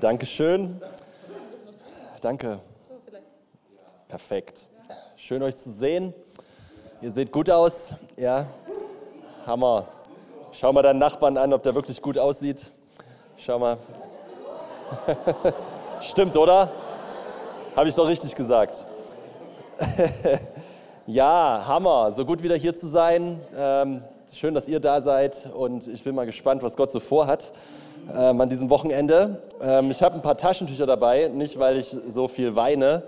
Danke schön. Danke. Perfekt. Schön euch zu sehen. Ihr seht gut aus. Ja, Hammer. Schau mal deinen Nachbarn an, ob der wirklich gut aussieht. Schau mal. Stimmt, oder? Habe ich doch richtig gesagt. ja, Hammer. So gut wieder hier zu sein. Ähm, schön, dass ihr da seid. Und ich bin mal gespannt, was Gott so vorhat ähm, an diesem Wochenende. Ähm, ich habe ein paar Taschentücher dabei, nicht weil ich so viel weine,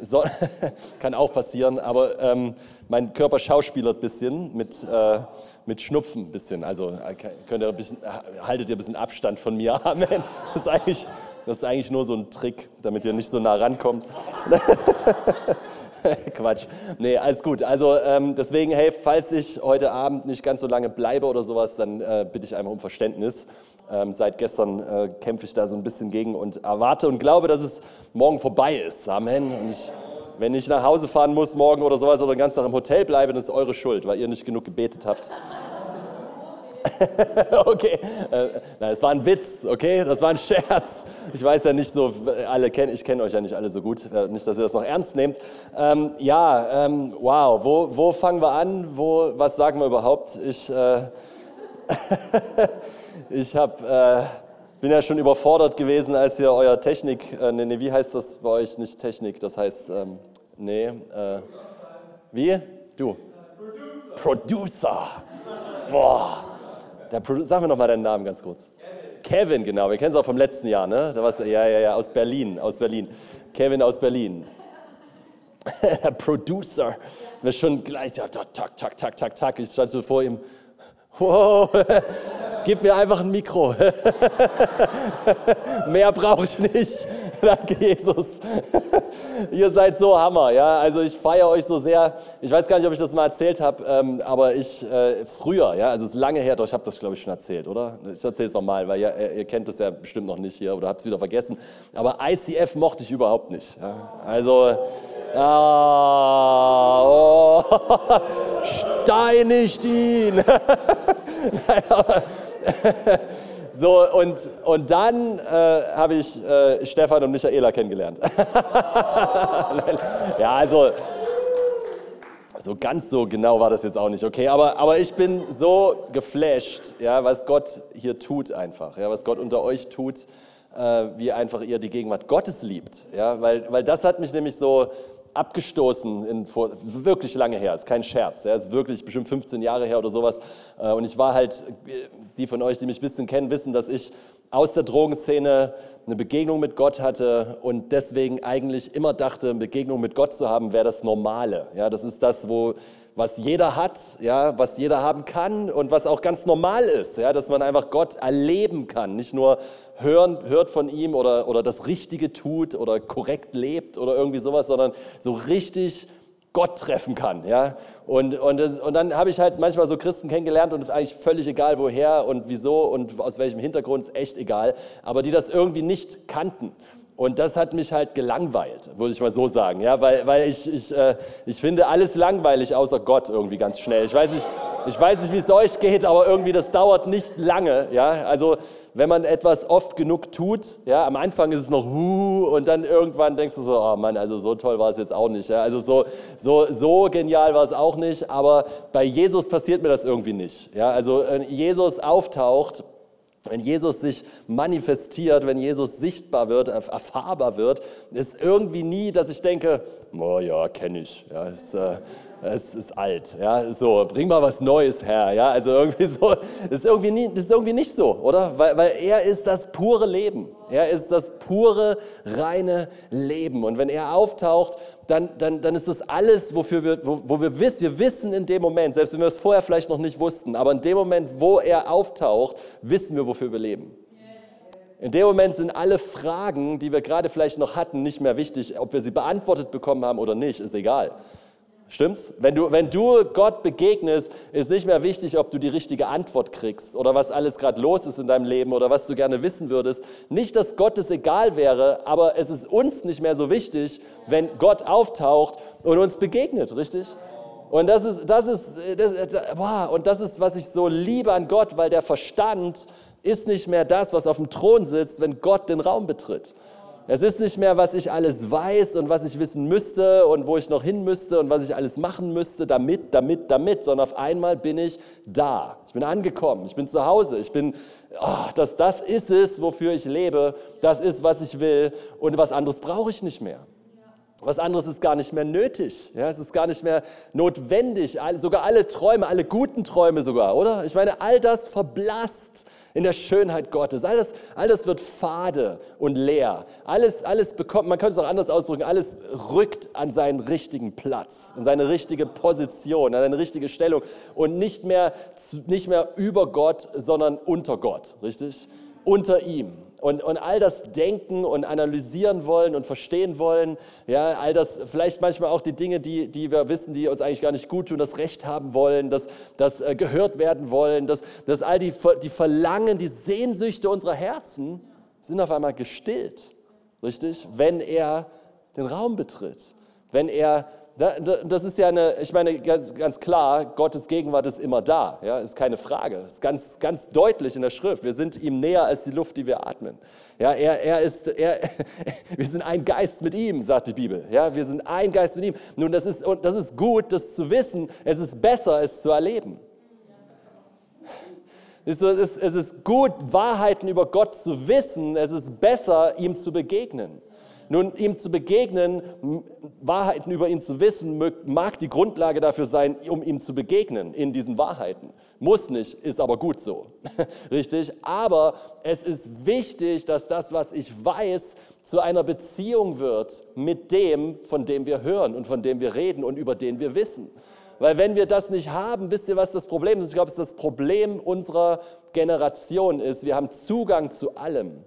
so, kann auch passieren, aber ähm, mein Körper schauspielert ein bisschen mit, äh, mit Schnupfen ein bisschen. Also äh, könnt ihr ein bisschen, haltet ihr ein bisschen Abstand von mir. Amen. Das ist eigentlich, das ist eigentlich nur so ein Trick, damit ihr nicht so nah rankommt. Quatsch. Nee, alles gut. Also ähm, deswegen, hey, falls ich heute Abend nicht ganz so lange bleibe oder sowas, dann äh, bitte ich einfach um Verständnis. Ähm, seit gestern äh, kämpfe ich da so ein bisschen gegen und erwarte und glaube, dass es morgen vorbei ist. Amen. Und ich, wenn ich nach Hause fahren muss morgen oder sowas oder den ganzen Tag im Hotel bleibe, dann ist eure Schuld, weil ihr nicht genug gebetet habt. okay, äh, nein, es war ein Witz, okay, das war ein Scherz. Ich weiß ja nicht so, alle kennen, ich kenne euch ja nicht alle so gut, äh, nicht, dass ihr das noch ernst nehmt. Ähm, ja, ähm, wow, wo, wo fangen wir an? Wo, was sagen wir überhaupt? Ich, äh, ich hab, äh, bin ja schon überfordert gewesen, als ihr euer Technik, äh, nee, nee, wie heißt das bei euch nicht Technik, das heißt, ähm, nee, äh, wie? Du? Producer. Producer. Boah. Der Produ Sag mir noch mal deinen Namen ganz kurz. Kevin, Kevin genau. Wir kennen es auch vom letzten Jahr, ne? Da warst du, ja, ja, ja, aus Berlin, aus Berlin. Kevin aus Berlin. Producer. Wir schon gleich, ja, tak, tak, tak, tak, tak. Ich stand so vor ihm. Wow, gib mir einfach ein Mikro. Mehr brauche ich nicht. Danke, Jesus. Ihr seid so Hammer, ja. Also ich feiere euch so sehr. Ich weiß gar nicht, ob ich das mal erzählt habe, ähm, aber ich äh, früher, ja, also es ist lange her, doch ich habe das, glaube ich, schon erzählt, oder? Ich erzähle es nochmal, weil ihr, ihr, kennt es ja bestimmt noch nicht hier oder habt es wieder vergessen. Aber ICF mochte ich überhaupt nicht. Ja. Also, ah, oh, steinigt ihn. Aber, so, und, und dann äh, habe ich äh, Stefan und Michaela kennengelernt. ja, also so ganz so genau war das jetzt auch nicht, okay? Aber, aber ich bin so geflasht, ja, was Gott hier tut einfach, ja, was Gott unter euch tut, äh, wie einfach ihr die Gegenwart Gottes liebt, ja, weil, weil das hat mich nämlich so abgestoßen, in, vor, wirklich lange her, ist kein Scherz, ja, ist wirklich bestimmt 15 Jahre her oder sowas. Äh, und ich war halt, die von euch, die mich ein bisschen kennen, wissen, dass ich aus der Drogenszene eine Begegnung mit Gott hatte und deswegen eigentlich immer dachte, eine Begegnung mit Gott zu haben, wäre das Normale. Ja, das ist das, wo, was jeder hat, ja, was jeder haben kann und was auch ganz normal ist, ja, dass man einfach Gott erleben kann, nicht nur hören, hört von ihm oder, oder das Richtige tut oder korrekt lebt oder irgendwie sowas, sondern so richtig Gott treffen kann. Ja? Und, und, das, und dann habe ich halt manchmal so Christen kennengelernt und es ist eigentlich völlig egal, woher und wieso und aus welchem Hintergrund, ist echt egal, aber die das irgendwie nicht kannten. Und das hat mich halt gelangweilt, würde ich mal so sagen. Ja? Weil, weil ich, ich, äh, ich finde alles langweilig außer Gott irgendwie ganz schnell. Ich weiß nicht, ich weiß nicht wie es euch geht, aber irgendwie das dauert nicht lange. Ja? Also wenn man etwas oft genug tut, ja, am Anfang ist es noch huh, und dann irgendwann denkst du so, oh Mann, also so toll war es jetzt auch nicht. Ja. Also so, so, so genial war es auch nicht, aber bei Jesus passiert mir das irgendwie nicht. Ja. Also wenn Jesus auftaucht, wenn Jesus sich manifestiert, wenn Jesus sichtbar wird, erfahrbar wird, ist irgendwie nie, dass ich denke, oh ja, kenne ich. Ja, ist, äh, es ist alt, ja, so, bring mal was Neues her, ja, also irgendwie so, ist irgendwie, nie, ist irgendwie nicht so, oder? Weil, weil er ist das pure Leben, er ist das pure, reine Leben und wenn er auftaucht, dann, dann, dann ist das alles, wofür wir, wo, wo wir wissen, wir wissen in dem Moment, selbst wenn wir es vorher vielleicht noch nicht wussten, aber in dem Moment, wo er auftaucht, wissen wir, wofür wir leben. In dem Moment sind alle Fragen, die wir gerade vielleicht noch hatten, nicht mehr wichtig. Ob wir sie beantwortet bekommen haben oder nicht, ist egal. Stimmt's? Wenn du, wenn du Gott begegnest, ist nicht mehr wichtig, ob du die richtige Antwort kriegst oder was alles gerade los ist in deinem Leben oder was du gerne wissen würdest. Nicht, dass Gott es egal wäre, aber es ist uns nicht mehr so wichtig, wenn Gott auftaucht und uns begegnet, richtig? Und das ist, das ist, das, wow, und das ist, was ich so liebe an Gott, weil der Verstand ist nicht mehr das, was auf dem Thron sitzt, wenn Gott den Raum betritt. Es ist nicht mehr, was ich alles weiß und was ich wissen müsste und wo ich noch hin müsste und was ich alles machen müsste, damit, damit, damit, sondern auf einmal bin ich da. Ich bin angekommen, ich bin zu Hause, ich bin, oh, das, das ist es, wofür ich lebe, das ist, was ich will und was anderes brauche ich nicht mehr. Was anderes ist gar nicht mehr nötig. Ja, es ist gar nicht mehr notwendig. Sogar alle Träume, alle guten Träume sogar, oder? Ich meine, all das verblasst in der Schönheit Gottes. Alles, alles wird fade und leer. Alles, alles bekommt, man könnte es auch anders ausdrücken, alles rückt an seinen richtigen Platz, an seine richtige Position, an seine richtige Stellung und nicht mehr, nicht mehr über Gott, sondern unter Gott, richtig? Unter ihm und, und all das denken und analysieren wollen und verstehen wollen, ja, all das, vielleicht manchmal auch die Dinge, die, die wir wissen, die uns eigentlich gar nicht gut tun, das Recht haben wollen, das, das äh, gehört werden wollen, das, das all die, die Verlangen, die Sehnsüchte unserer Herzen sind auf einmal gestillt, richtig, wenn er den Raum betritt, wenn er das ist ja eine, ich meine, ganz, ganz klar, Gottes Gegenwart ist immer da, ja, ist keine Frage. Ist ganz, ganz deutlich in der Schrift. Wir sind ihm näher als die Luft, die wir atmen. Ja, er, er ist, er, wir sind ein Geist mit ihm, sagt die Bibel. Ja, wir sind ein Geist mit ihm. Nun, das ist, das ist gut, das zu wissen. Es ist besser, es zu erleben. Es ist, es ist gut, Wahrheiten über Gott zu wissen. Es ist besser, ihm zu begegnen. Nun, ihm zu begegnen, Wahrheiten über ihn zu wissen, mag die Grundlage dafür sein, um ihm zu begegnen in diesen Wahrheiten. Muss nicht, ist aber gut so. Richtig? Aber es ist wichtig, dass das, was ich weiß, zu einer Beziehung wird mit dem, von dem wir hören und von dem wir reden und über den wir wissen. Weil wenn wir das nicht haben, wisst ihr, was das Problem ist? Ich glaube, es ist das Problem unserer Generation ist. Wir haben Zugang zu allem.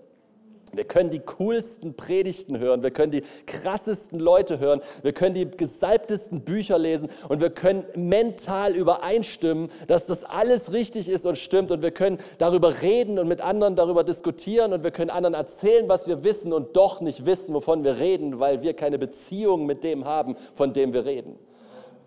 Wir können die coolsten Predigten hören, wir können die krassesten Leute hören, wir können die gesalbtesten Bücher lesen und wir können mental übereinstimmen, dass das alles richtig ist und stimmt und wir können darüber reden und mit anderen darüber diskutieren und wir können anderen erzählen, was wir wissen und doch nicht wissen, wovon wir reden, weil wir keine Beziehung mit dem haben, von dem wir reden.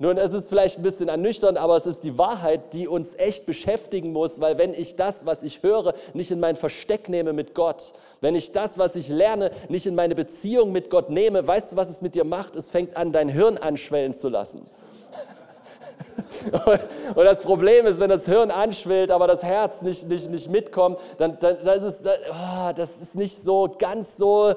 Nun, es ist vielleicht ein bisschen ernüchternd, aber es ist die Wahrheit, die uns echt beschäftigen muss, weil wenn ich das, was ich höre, nicht in mein Versteck nehme mit Gott, wenn ich das, was ich lerne, nicht in meine Beziehung mit Gott nehme, weißt du, was es mit dir macht? Es fängt an, dein Hirn anschwellen zu lassen. Und das Problem ist, wenn das Hirn anschwillt, aber das Herz nicht, nicht, nicht mitkommt, dann, dann das ist oh, das ist nicht so ganz so,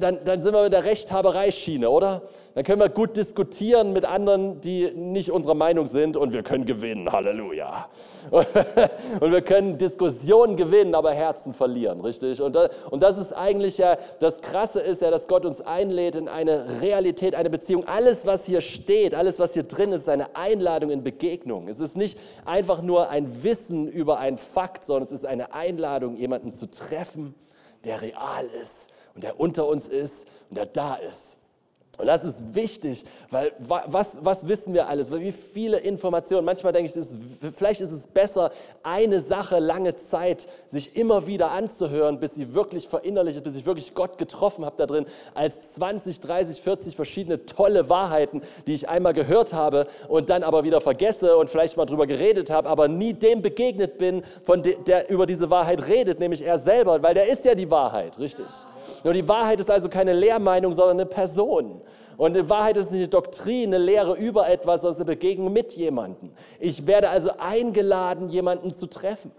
dann, dann sind wir mit der Rechthabereischiene, oder? Dann können wir gut diskutieren mit anderen, die nicht unserer Meinung sind und wir können gewinnen. Halleluja. Und wir können Diskussionen gewinnen, aber Herzen verlieren, richtig? Und das, und das ist eigentlich ja, das Krasse ist ja, dass Gott uns einlädt in eine Realität, eine Beziehung. Alles, was hier steht, alles, was hier drin ist, ist eine Einladung in Begegnung. Es ist nicht einfach nur ein Wissen über einen Fakt, sondern es ist eine Einladung, jemanden zu treffen, der real ist und der unter uns ist und der da ist. Und das ist wichtig, weil was, was wissen wir alles? Wie viele Informationen. Manchmal denke ich, ist, vielleicht ist es besser, eine Sache lange Zeit sich immer wieder anzuhören, bis sie wirklich verinnerlicht ist, bis ich wirklich Gott getroffen habe da drin, als 20, 30, 40 verschiedene tolle Wahrheiten, die ich einmal gehört habe und dann aber wieder vergesse und vielleicht mal drüber geredet habe, aber nie dem begegnet bin, von de, der über diese Wahrheit redet, nämlich er selber, weil der ist ja die Wahrheit, richtig? Nur die Wahrheit ist also keine Lehrmeinung, sondern eine Person. Und die Wahrheit ist nicht eine Doktrin, eine Lehre über etwas, sondern eine Begegnung mit jemandem. Ich werde also eingeladen, jemanden zu treffen.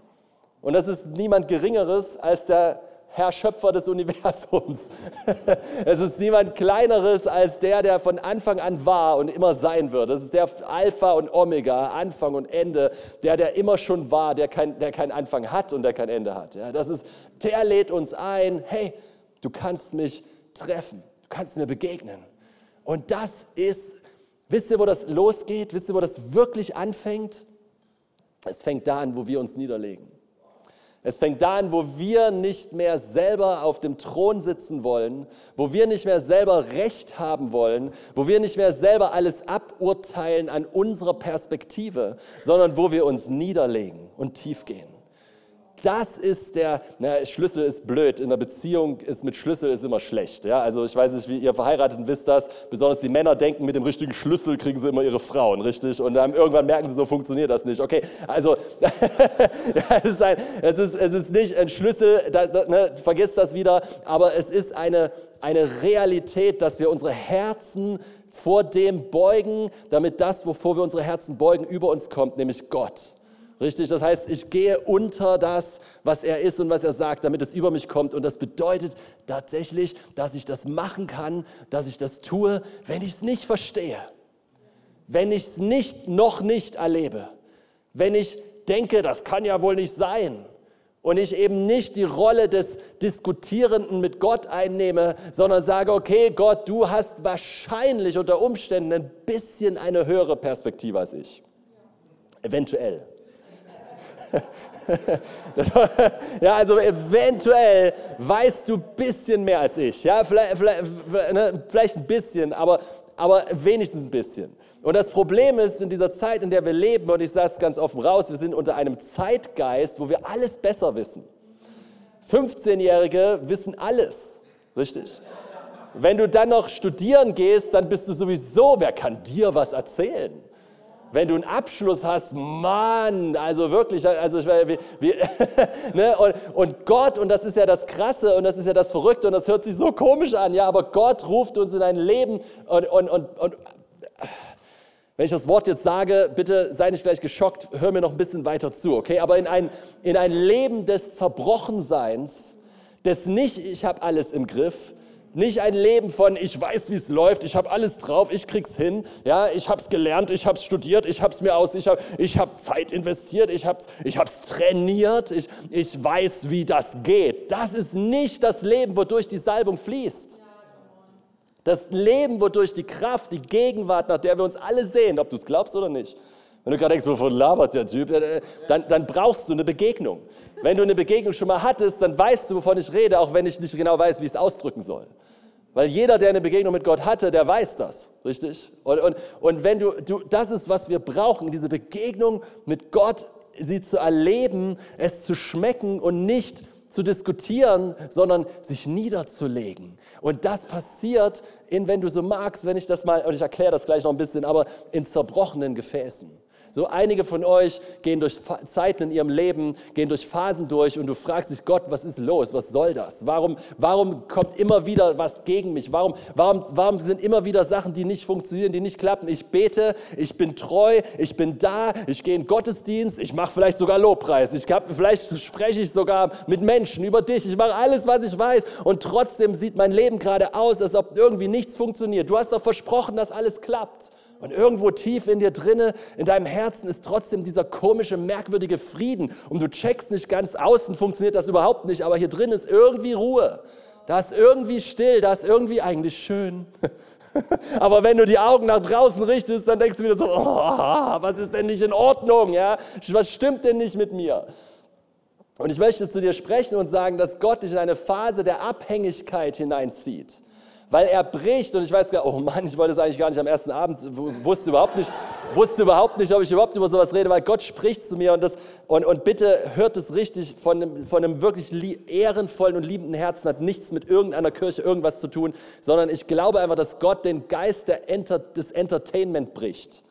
Und das ist niemand Geringeres als der Herr Schöpfer des Universums. es ist niemand Kleineres als der, der von Anfang an war und immer sein wird. Das ist der Alpha und Omega, Anfang und Ende, der, der immer schon war, der keinen der kein Anfang hat und der kein Ende hat. Ja, das ist, der lädt uns ein, hey, du kannst mich treffen, du kannst mir begegnen. Und das ist, wisst ihr, wo das losgeht? Wisst ihr, wo das wirklich anfängt? Es fängt da an, wo wir uns niederlegen. Es fängt da an, wo wir nicht mehr selber auf dem Thron sitzen wollen, wo wir nicht mehr selber Recht haben wollen, wo wir nicht mehr selber alles aburteilen an unserer Perspektive, sondern wo wir uns niederlegen und tief gehen Das ist der, na, Schlüssel ist blöd. In einer Beziehung ist mit Schlüssel ist immer schlecht. Ja? Also ich weiß nicht, wie ihr Verheirateten wisst das. Besonders die Männer denken, mit dem richtigen Schlüssel kriegen sie immer ihre Frauen, richtig? Und dann irgendwann merken sie, so funktioniert das nicht. Okay, also es, ist ein, es, ist, es ist nicht ein Schlüssel, da, da, ne, vergiss das wieder, aber es ist eine, eine Realität, dass wir unsere Herzen vor dem beugen, damit das, wovor wir unsere Herzen beugen, über uns kommt, nämlich Gott. Richtig? Das heißt, ich gehe unter das, was er ist und was er sagt, damit es über mich kommt. Und das bedeutet tatsächlich, dass ich das machen kann, dass ich das tue, wenn ich es nicht verstehe. Wenn ich es nicht, noch nicht erlebe. Wenn ich denke, das kann ja wohl nicht sein und ich eben nicht die Rolle des Diskutierenden mit Gott einnehme, sondern sage, okay, Gott, du hast wahrscheinlich unter Umständen ein bisschen eine höhere Perspektive als ich. Eventuell. ja, also eventuell weißt du ein bisschen mehr als ich. Ja, vielleicht, vielleicht, ne, vielleicht ein bisschen, aber, aber wenigstens ein bisschen. Und das Problem ist, in dieser Zeit, in der wir leben, und ich sage es ganz offen raus, wir sind unter einem Zeitgeist, wo wir alles besser wissen. 15-Jährige wissen alles, richtig? Wenn du dann noch studieren gehst, dann bist du sowieso, wer kann dir was erzählen? Wenn du einen Abschluss hast, Mann, also wirklich, also wie, wie, ne? und, und Gott, und das ist ja das Krasse und das ist ja das Verrückte und das hört sich so komisch an, ja, aber Gott ruft uns in ein Leben und, und, und, und wenn ich das Wort jetzt sage, bitte sei nicht gleich geschockt, hör mir noch ein bisschen weiter zu, okay? Aber in ein, in ein Leben des Zerbrochenseins, des nicht, ich habe alles im Griff, nicht ein Leben von, ich weiß, wie es läuft, ich habe alles drauf, ich krieg's hin, ja, ich habe es gelernt, ich habe es studiert, ich habe es mir aus, ich habe ich hab Zeit investiert, ich habe es ich hab's trainiert, ich, ich weiß, wie das geht. Das ist nicht das Leben, wodurch die Salbung fließt. Das Leben, wodurch die Kraft, die Gegenwart, nach der wir uns alle sehen, ob du es glaubst oder nicht. Wenn du gerade denkst, wovon labert der Typ, dann, dann brauchst du eine Begegnung. Wenn du eine Begegnung schon mal hattest, dann weißt du, wovon ich rede, auch wenn ich nicht genau weiß, wie ich es ausdrücken soll. Weil jeder, der eine Begegnung mit Gott hatte, der weiß das, richtig? Und, und, und wenn du, du, das ist, was wir brauchen, diese Begegnung mit Gott, sie zu erleben, es zu schmecken und nicht zu diskutieren, sondern sich niederzulegen. Und das passiert in, wenn du so magst, wenn ich das mal, und ich erkläre das gleich noch ein bisschen, aber in zerbrochenen Gefäßen. So einige von euch gehen durch Zeiten in ihrem Leben, gehen durch Phasen durch und du fragst dich, Gott, was ist los? Was soll das? Warum, warum kommt immer wieder was gegen mich? Warum, warum, warum sind immer wieder Sachen, die nicht funktionieren, die nicht klappen? Ich bete, ich bin treu, ich bin da, ich gehe in Gottesdienst, ich mache vielleicht sogar Lobpreis, ich hab, vielleicht spreche ich sogar mit Menschen über dich, ich mache alles, was ich weiß und trotzdem sieht mein Leben gerade aus, als ob irgendwie nichts funktioniert. Du hast doch versprochen, dass alles klappt. Und irgendwo tief in dir drinne, in deinem Herzen ist trotzdem dieser komische, merkwürdige Frieden. Und du checkst nicht ganz außen, funktioniert das überhaupt nicht, aber hier drin ist irgendwie Ruhe. Da ist irgendwie still, da ist irgendwie eigentlich schön. aber wenn du die Augen nach draußen richtest, dann denkst du wieder so, oh, was ist denn nicht in Ordnung? Ja? Was stimmt denn nicht mit mir? Und ich möchte zu dir sprechen und sagen, dass Gott dich in eine Phase der Abhängigkeit hineinzieht weil er bricht und ich weiß gar, oh Mann, ich wollte es eigentlich gar nicht am ersten Abend, wusste überhaupt nicht, wusste überhaupt nicht, ob ich überhaupt über sowas rede, weil Gott spricht zu mir und, das, und, und bitte hört es richtig, von einem, von einem wirklich ehrenvollen und liebenden Herzen hat nichts mit irgendeiner Kirche irgendwas zu tun, sondern ich glaube einfach, dass Gott den Geist Enter, des Entertainment bricht.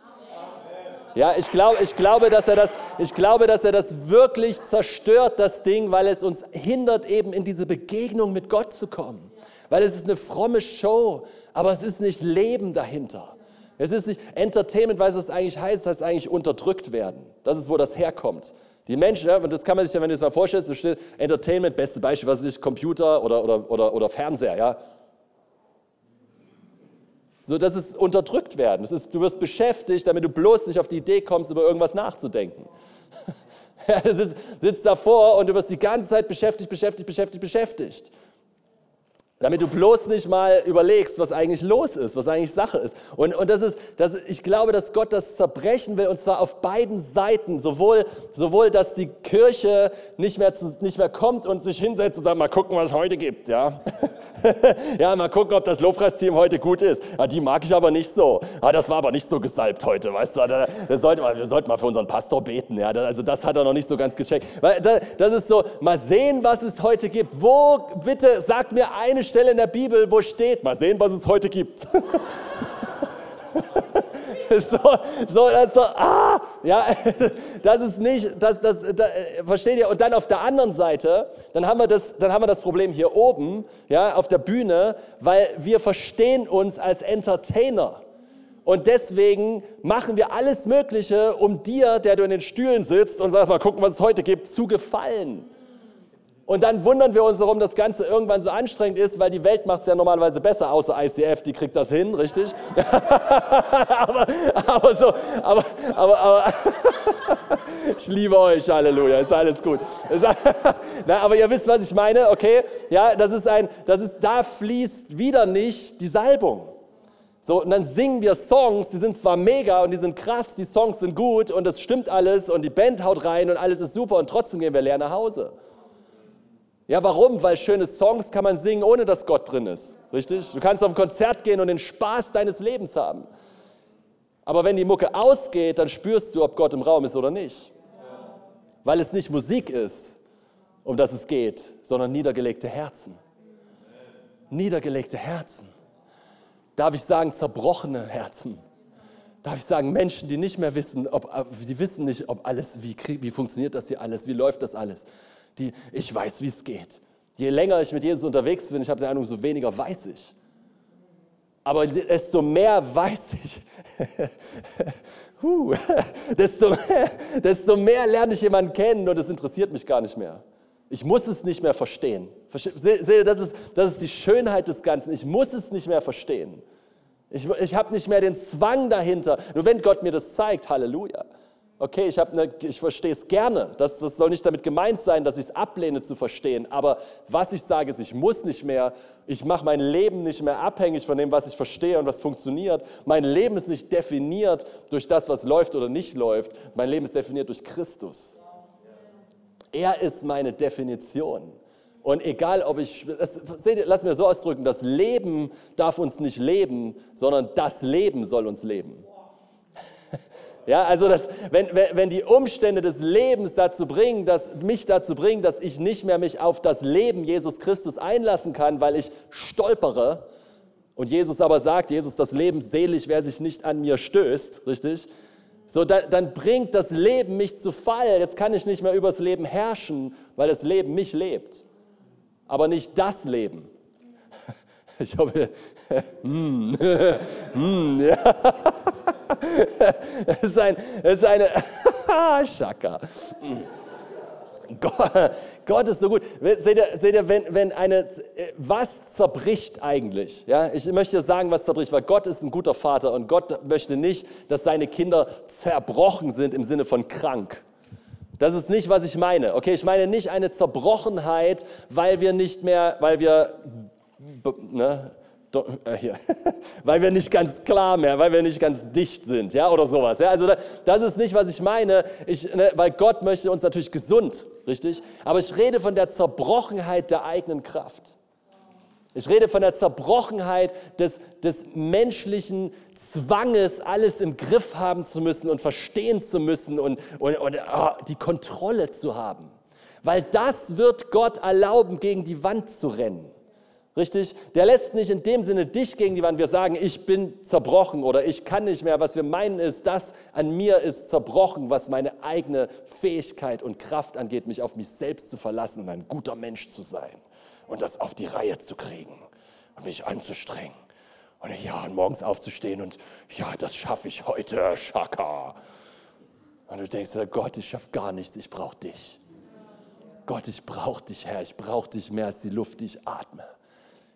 Ja, ich glaube, ich, glaube, dass er das, ich glaube, dass er das wirklich zerstört, das Ding, weil es uns hindert, eben in diese Begegnung mit Gott zu kommen weil es ist eine fromme Show, aber es ist nicht Leben dahinter. Es ist nicht Entertainment, weißt du, was das eigentlich heißt? Das heißt eigentlich unterdrückt werden. Das ist, wo das herkommt. Die Menschen, ja, und das kann man sich ja, wenn du es mal vorstellst, so steht Entertainment, beste Beispiel, was ist Computer oder, oder, oder, oder Fernseher, ja. So, das ist unterdrückt werden. Das ist, du wirst beschäftigt, damit du bloß nicht auf die Idee kommst, über irgendwas nachzudenken. Ja, du sitzt davor und du wirst die ganze Zeit beschäftigt, beschäftigt, beschäftigt, beschäftigt. Damit du bloß nicht mal überlegst, was eigentlich los ist, was eigentlich Sache ist. Und, und das ist, das, ich glaube, dass Gott das zerbrechen will, und zwar auf beiden Seiten. Sowohl, sowohl dass die Kirche nicht mehr, zu, nicht mehr kommt und sich hinsetzt und sagt, mal gucken, was es heute gibt. Ja, ja mal gucken, ob das Lobpreisteam heute gut ist. Ja, die mag ich aber nicht so. Ja, das war aber nicht so gesalbt heute, weißt du. Da, da sollte man, wir sollten mal für unseren Pastor beten. Ja, also das hat er noch nicht so ganz gecheckt. Das ist so, mal sehen, was es heute gibt. Wo, bitte, sagt mir eine Stelle in der Bibel, wo steht, mal sehen, was es heute gibt. so, so, das so, ah, ja, das ist nicht, das, das, das, versteht ihr? Und dann auf der anderen Seite, dann haben wir das, dann haben wir das Problem hier oben, ja, auf der Bühne, weil wir verstehen uns als Entertainer. Und deswegen machen wir alles Mögliche, um dir, der du in den Stühlen sitzt und sagst, mal gucken, was es heute gibt, zu gefallen. Und dann wundern wir uns, warum das Ganze irgendwann so anstrengend ist, weil die Welt macht es ja normalerweise besser, außer ICF, die kriegt das hin, richtig? aber, aber so, aber, aber, aber ich liebe euch, Halleluja, ist alles gut. Na, aber ihr wisst, was ich meine, okay? Ja, das ist ein, das ist, da fließt wieder nicht die Salbung. So, und dann singen wir Songs, die sind zwar mega und die sind krass, die Songs sind gut und das stimmt alles und die Band haut rein und alles ist super und trotzdem gehen wir leer nach Hause. Ja, warum? Weil schöne Songs kann man singen, ohne dass Gott drin ist. Richtig? Du kannst auf ein Konzert gehen und den Spaß deines Lebens haben. Aber wenn die Mucke ausgeht, dann spürst du, ob Gott im Raum ist oder nicht. Weil es nicht Musik ist, um das es geht, sondern niedergelegte Herzen. Niedergelegte Herzen. Darf ich sagen, zerbrochene Herzen. Darf ich sagen, Menschen, die nicht mehr wissen, ob, die wissen nicht, ob alles, wie, wie funktioniert das hier alles, wie läuft das alles die, ich weiß, wie es geht. Je länger ich mit Jesus unterwegs bin, ich habe die Ahnung, so weniger weiß ich. Aber desto mehr weiß ich, huh, desto, mehr, desto mehr lerne ich jemanden kennen und es interessiert mich gar nicht mehr. Ich muss es nicht mehr verstehen. Seht ihr, das ist, das ist die Schönheit des Ganzen. Ich muss es nicht mehr verstehen. Ich, ich habe nicht mehr den Zwang dahinter. Nur wenn Gott mir das zeigt, Halleluja. Okay, ich, eine, ich verstehe es gerne. Das, das soll nicht damit gemeint sein, dass ich es ablehne zu verstehen. Aber was ich sage, ist, ich muss nicht mehr. Ich mache mein Leben nicht mehr abhängig von dem, was ich verstehe und was funktioniert. Mein Leben ist nicht definiert durch das, was läuft oder nicht läuft. Mein Leben ist definiert durch Christus. Er ist meine Definition. Und egal, ob ich, das, seht ihr, lass mir so ausdrücken, das Leben darf uns nicht leben, sondern das Leben soll uns leben. Ja, also das, wenn, wenn die Umstände des Lebens dazu bringen, dass mich dazu bringen, dass ich nicht mehr mich auf das Leben Jesus Christus einlassen kann, weil ich stolpere und Jesus aber sagt, Jesus, das Leben selig, wer sich nicht an mir stößt, richtig? So, dann, dann bringt das Leben mich zu Fall. Jetzt kann ich nicht mehr übers Leben herrschen, weil das Leben mich lebt, aber nicht das Leben. Ich hoffe, mm, mm, ja. Es ist, ein, es ist eine, Schaka. Gott, Gott, ist so gut. Seht ihr, seht ihr wenn, wenn eine, was zerbricht eigentlich? Ja, ich möchte sagen, was zerbricht, weil Gott ist ein guter Vater und Gott möchte nicht, dass seine Kinder zerbrochen sind im Sinne von krank. Das ist nicht, was ich meine. Okay, ich meine nicht eine Zerbrochenheit, weil wir nicht mehr, weil wir ne, hier, weil wir nicht ganz klar mehr, weil wir nicht ganz dicht sind, ja, oder sowas. Ja, also das ist nicht, was ich meine, ich, ne, weil Gott möchte uns natürlich gesund, richtig? Aber ich rede von der Zerbrochenheit der eigenen Kraft. Ich rede von der Zerbrochenheit des, des menschlichen Zwanges, alles im Griff haben zu müssen und verstehen zu müssen und, und, und oh, die Kontrolle zu haben. Weil das wird Gott erlauben, gegen die Wand zu rennen. Richtig? Der lässt nicht in dem Sinne dich gegen die Wand. Wir sagen, ich bin zerbrochen oder ich kann nicht mehr. Was wir meinen ist, das an mir ist zerbrochen, was meine eigene Fähigkeit und Kraft angeht, mich auf mich selbst zu verlassen und ein guter Mensch zu sein und das auf die Reihe zu kriegen und mich anzustrengen. Und ja, und morgens aufzustehen und ja, das schaffe ich heute, Schaka. Und du denkst, Gott, ich schaffe gar nichts, ich brauche dich. Gott, ich brauche dich, Herr, ich brauche dich mehr als die Luft, die ich atme.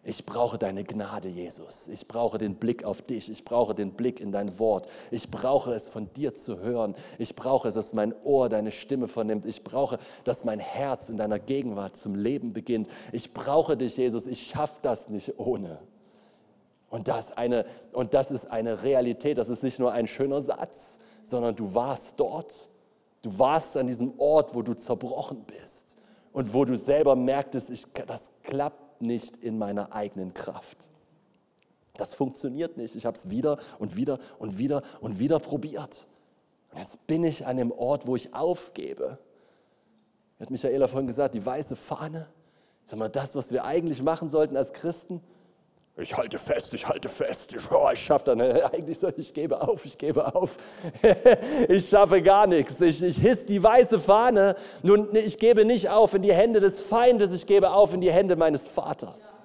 Ich brauche deine Gnade, Jesus. Ich brauche den Blick auf dich. Ich brauche den Blick in dein Wort. Ich brauche es von dir zu hören. Ich brauche es, dass mein Ohr deine Stimme vernimmt. Ich brauche, dass mein Herz in deiner Gegenwart zum Leben beginnt. Ich brauche dich, Jesus. Ich schaffe das nicht ohne. Und das, eine, und das ist eine Realität. Das ist nicht nur ein schöner Satz, sondern du warst dort. Du warst an diesem Ort, wo du zerbrochen bist und wo du selber merktest, ich, das klappt nicht in meiner eigenen Kraft. Das funktioniert nicht. Ich habe es wieder und wieder und wieder und wieder probiert. Und jetzt bin ich an dem Ort, wo ich aufgebe. Hat Michaela vorhin gesagt, die weiße Fahne. Sag mal, das, was wir eigentlich machen sollten als Christen. Ich halte fest, ich halte fest. Ich, oh, ich schaffe dann. Eigentlich so, ich gebe auf, ich gebe auf. ich schaffe gar nichts. Ich, ich hiss die weiße Fahne. Nun, ich gebe nicht auf in die Hände des Feindes, ich gebe auf in die Hände meines Vaters.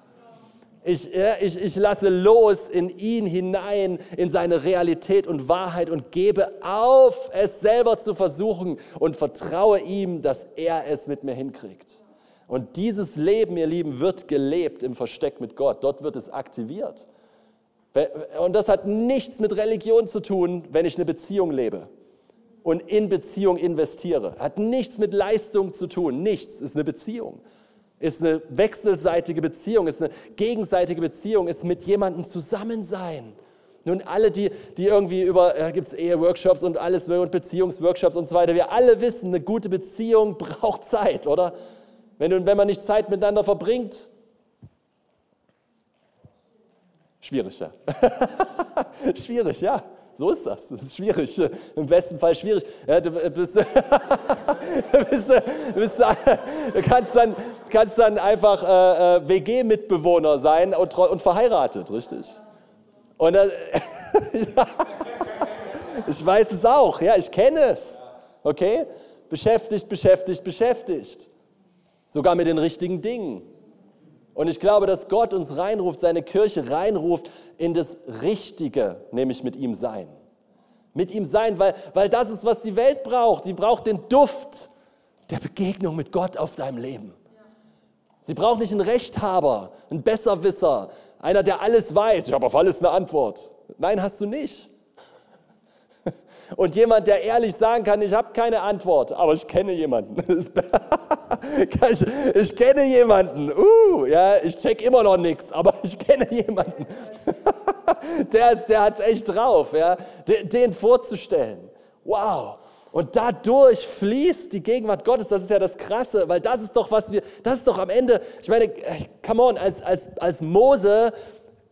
Ich, ich, ich lasse los in ihn hinein, in seine Realität und Wahrheit und gebe auf, es selber zu versuchen und vertraue ihm, dass er es mit mir hinkriegt. Und dieses Leben, ihr Lieben, wird gelebt im Versteck mit Gott. Dort wird es aktiviert. Und das hat nichts mit Religion zu tun, wenn ich eine Beziehung lebe und in Beziehung investiere. Hat nichts mit Leistung zu tun. Nichts ist eine Beziehung. Ist eine wechselseitige Beziehung, ist eine gegenseitige Beziehung, ist mit jemandem zusammen sein. Nun, alle, die, die irgendwie über, äh, gibt es Ehe-Workshops und alles und Beziehungsworkshops und so weiter, wir alle wissen, eine gute Beziehung braucht Zeit, oder? Wenn, wenn man nicht Zeit miteinander verbringt, schwierig, ja. schwierig, ja. So ist das. Das ist schwierig. Im besten Fall schwierig. Ja, du, bist, bist, bist, du kannst dann, kannst dann einfach äh, äh WG-Mitbewohner sein und, und, verheiratet, richtig? Und äh, ich weiß es auch, ja, ich kenne es. Okay? Beschäftigt, beschäftigt, beschäftigt sogar mit den richtigen Dingen. Und ich glaube, dass Gott uns reinruft, seine Kirche reinruft in das Richtige, nämlich mit ihm sein. Mit ihm sein, weil, weil das ist, was die Welt braucht. Sie braucht den Duft der Begegnung mit Gott auf deinem Leben. Sie braucht nicht einen Rechthaber, einen Besserwisser, einer, der alles weiß. Ich habe auf alles eine Antwort. Nein, hast du nicht. Und jemand, der ehrlich sagen kann, ich habe keine Antwort, aber ich kenne jemanden. ich, ich, kenne jemanden. Uh, ja, ich check immer noch nichts, aber ich kenne jemanden. der der hat es echt drauf, ja, den, den vorzustellen. Wow. Und dadurch fließt die Gegenwart Gottes. Das ist ja das Krasse, weil das ist doch, was wir, das ist doch am Ende, ich meine, come on, als, als, als Mose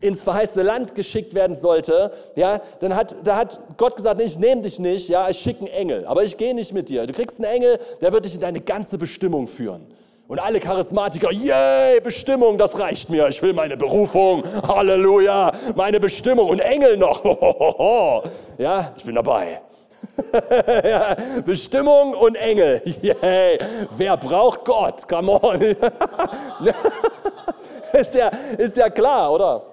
ins verheißene Land geschickt werden sollte, ja, dann hat, da hat Gott gesagt, nee, ich nehme dich nicht, ja, ich schicke einen Engel, aber ich gehe nicht mit dir. Du kriegst einen Engel, der wird dich in deine ganze Bestimmung führen. Und alle Charismatiker, yay, Bestimmung, das reicht mir. Ich will meine Berufung, Halleluja, meine Bestimmung und Engel noch. Ja, ich bin dabei. ja, Bestimmung und Engel. Yay. Wer braucht Gott? Come on. ist, ja, ist ja klar, oder?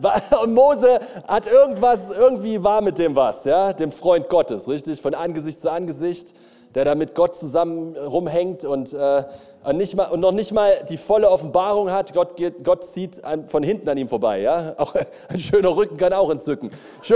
Und Mose hat irgendwas, irgendwie war mit dem was, ja, dem Freund Gottes, richtig, von Angesicht zu Angesicht, der da mit Gott zusammen rumhängt und, äh, und, nicht mal, und noch nicht mal die volle Offenbarung hat. Gott, geht, Gott zieht von hinten an ihm vorbei, ja. Auch ein schöner Rücken kann auch entzücken.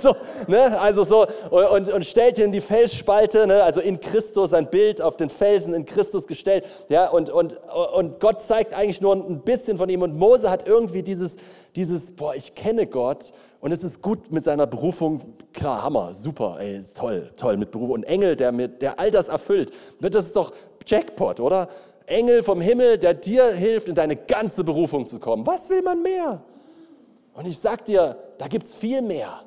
so, ne? Also so, und, und stellt ihn in die Felsspalte, ne? also in Christus, ein Bild auf den Felsen in Christus gestellt. Ja? Und, und, und Gott zeigt eigentlich nur ein bisschen von ihm. Und Mose hat irgendwie dieses, dieses boah, ich kenne Gott und es ist gut mit seiner Berufung. Klar, Hammer, super, ey, toll, toll mit Berufung. Und Engel, der, mit, der all das erfüllt, das ist doch Jackpot, oder? Engel vom Himmel, der dir hilft, in deine ganze Berufung zu kommen. Was will man mehr? Und ich sag dir, da gibt es viel mehr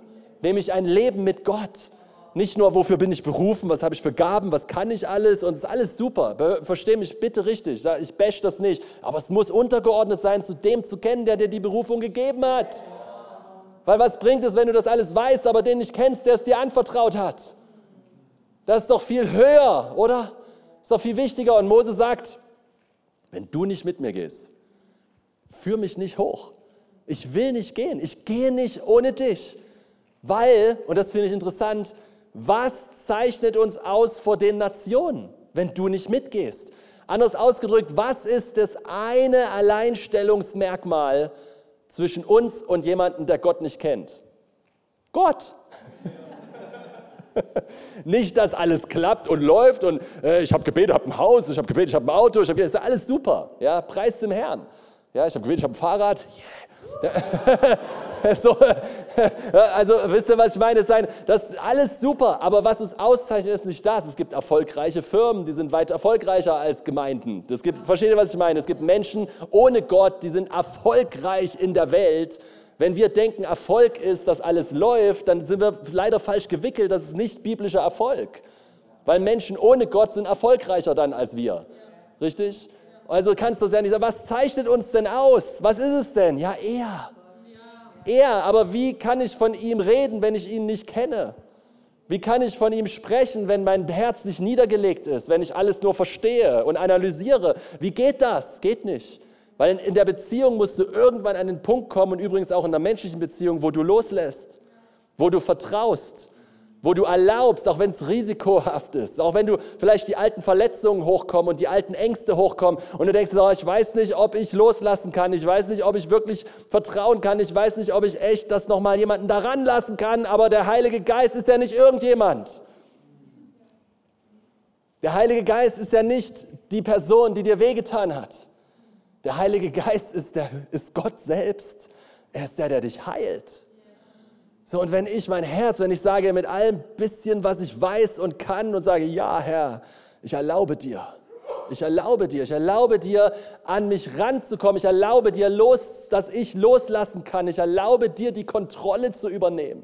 nämlich ein Leben mit Gott. Nicht nur, wofür bin ich berufen, was habe ich für Gaben, was kann ich alles und es ist alles super. Verstehe mich bitte richtig, ich bash das nicht. Aber es muss untergeordnet sein, zu dem zu kennen, der dir die Berufung gegeben hat. Weil was bringt es, wenn du das alles weißt, aber den nicht kennst, der es dir anvertraut hat? Das ist doch viel höher, oder? Ist doch viel wichtiger. Und Mose sagt, wenn du nicht mit mir gehst, führ mich nicht hoch. Ich will nicht gehen. Ich gehe nicht ohne dich. Weil, und das finde ich interessant, was zeichnet uns aus vor den Nationen, wenn du nicht mitgehst? Anders ausgedrückt, was ist das eine Alleinstellungsmerkmal zwischen uns und jemandem, der Gott nicht kennt? Gott. nicht, dass alles klappt und läuft und äh, ich habe gebetet, habe ein Haus, ich habe gebetet, ich habe ein Auto, ich habe ist alles super. Ja, preis dem Herrn. Ja, ich habe gebetet, ich habe ein Fahrrad. Yeah. so, also wisst ihr, was ich meine? Das ist alles super, aber was uns auszeichnet, ist nicht das. Es gibt erfolgreiche Firmen, die sind weit erfolgreicher als Gemeinden. Es gibt, versteht ihr, was ich meine? Es gibt Menschen ohne Gott, die sind erfolgreich in der Welt. Wenn wir denken, Erfolg ist, dass alles läuft, dann sind wir leider falsch gewickelt. Das ist nicht biblischer Erfolg. Weil Menschen ohne Gott sind erfolgreicher dann als wir. Richtig? Also kannst du das ja nicht sagen, was zeichnet uns denn aus? Was ist es denn? Ja, er er, aber wie kann ich von ihm reden, wenn ich ihn nicht kenne? Wie kann ich von ihm sprechen, wenn mein Herz nicht niedergelegt ist, wenn ich alles nur verstehe und analysiere? Wie geht das? Geht nicht. Weil in der Beziehung musst du irgendwann an den Punkt kommen und übrigens auch in der menschlichen Beziehung, wo du loslässt, wo du vertraust, wo du erlaubst, auch wenn es risikohaft ist, auch wenn du vielleicht die alten Verletzungen hochkommen und die alten Ängste hochkommen und du denkst, oh, ich weiß nicht, ob ich loslassen kann, ich weiß nicht, ob ich wirklich vertrauen kann, ich weiß nicht, ob ich echt das nochmal jemanden daran lassen kann, aber der Heilige Geist ist ja nicht irgendjemand. Der Heilige Geist ist ja nicht die Person, die dir wehgetan hat. Der Heilige Geist ist, der, ist Gott selbst. Er ist der, der dich heilt. So, und wenn ich mein Herz, wenn ich sage mit allem bisschen, was ich weiß und kann und sage, ja, Herr, ich erlaube dir, ich erlaube dir, ich erlaube dir, an mich ranzukommen, ich erlaube dir, los, dass ich loslassen kann, ich erlaube dir, die Kontrolle zu übernehmen.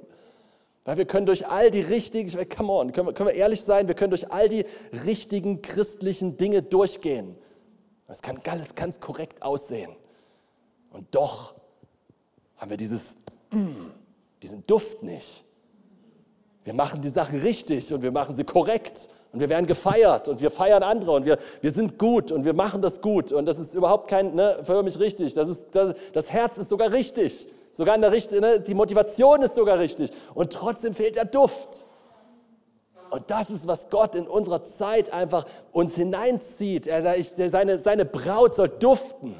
Weil wir können durch all die richtigen, come on, können wir, können wir ehrlich sein, wir können durch all die richtigen christlichen Dinge durchgehen. Es kann alles ganz korrekt aussehen. Und doch haben wir dieses, mm, diesen Duft nicht. Wir machen die Sache richtig und wir machen sie korrekt und wir werden gefeiert und wir feiern andere und wir, wir sind gut und wir machen das gut und das ist überhaupt kein, ne, für mich richtig. Das, ist, das, das Herz ist sogar richtig, sogar in der richtigen, ne, die Motivation ist sogar richtig und trotzdem fehlt der Duft. Und das ist, was Gott in unserer Zeit einfach uns hineinzieht. Er seine, seine Braut soll duften.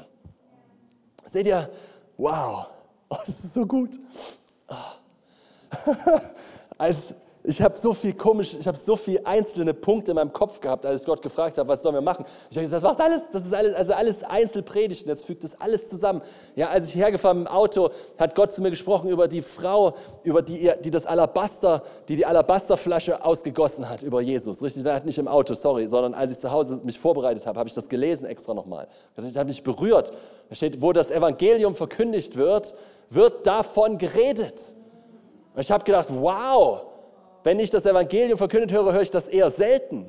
Seht ihr? Wow, oh, das ist so gut. Als ich habe so viel komisch, ich habe so viele einzelne Punkte in meinem Kopf gehabt, als ich Gott gefragt habe, was sollen wir machen. Ich habe gesagt, das macht alles, das ist alles, also alles Einzelpredigten, jetzt fügt das alles zusammen. Ja, als ich hergefahren im Auto, hat Gott zu mir gesprochen über die Frau, über die, die das Alabaster, die die Alabasterflasche ausgegossen hat, über Jesus. Richtig, nicht im Auto, sorry, sondern als ich zu Hause mich vorbereitet habe, habe ich das gelesen extra nochmal. Das hat mich berührt. Da steht, wo das Evangelium verkündigt wird, wird davon geredet. Und ich habe gedacht, wow, wenn ich das Evangelium verkündet höre, höre ich das eher selten.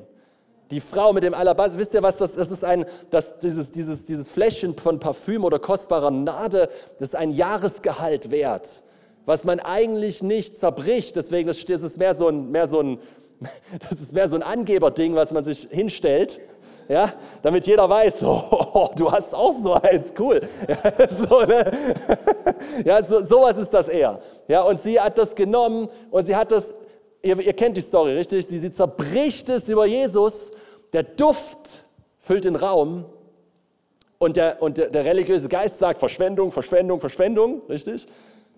Die Frau mit dem Alabaster, wisst ihr was, das, das ist ein, das, dieses, dieses, dieses Fläschchen von Parfüm oder kostbarer Nade, das ist ein Jahresgehalt wert, was man eigentlich nicht zerbricht. Deswegen, das, das ist mehr so ein, mehr so ein, das ist mehr so ein Angeberding, was man sich hinstellt ja, damit jeder weiß, oh, du hast auch so eins, cool. Ja, so, ne? ja so, sowas ist das eher. Ja, und sie hat das genommen und sie hat das, ihr, ihr kennt die Story, richtig? Sie, sie zerbricht es über Jesus, der Duft füllt den Raum und der, und der, der religiöse Geist sagt Verschwendung, Verschwendung, Verschwendung, richtig?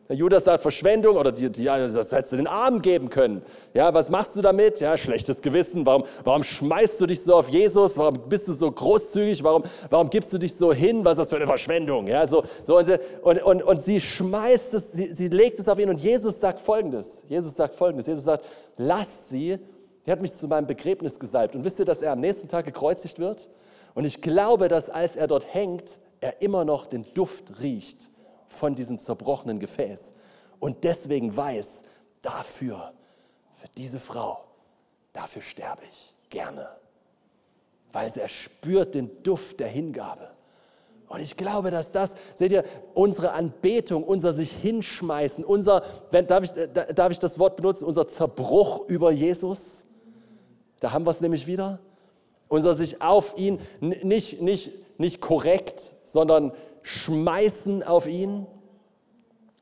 Der Judas sagt Verschwendung oder die, die, das hättest du den Armen geben können. Ja, was machst du damit? Ja, schlechtes Gewissen. Warum, warum schmeißt du dich so auf Jesus? Warum bist du so großzügig? Warum, warum gibst du dich so hin? Was ist das für eine Verschwendung? Ja, so, so und, und, und, und sie schmeißt es, sie, sie legt es auf ihn und Jesus sagt Folgendes. Jesus sagt Folgendes. Jesus sagt, lasst sie. Die hat mich zu meinem Begräbnis gesalbt. Und wisst ihr, dass er am nächsten Tag gekreuzigt wird? Und ich glaube, dass als er dort hängt, er immer noch den Duft riecht von diesem zerbrochenen Gefäß. Und deswegen weiß, dafür, für diese Frau, dafür sterbe ich gerne, weil er spürt den Duft der Hingabe. Und ich glaube, dass das, seht ihr, unsere Anbetung, unser sich hinschmeißen, unser, wenn, darf, ich, darf ich das Wort benutzen, unser Zerbruch über Jesus, da haben wir es nämlich wieder, unser sich auf ihn, nicht, nicht, nicht korrekt, sondern schmeißen auf ihn.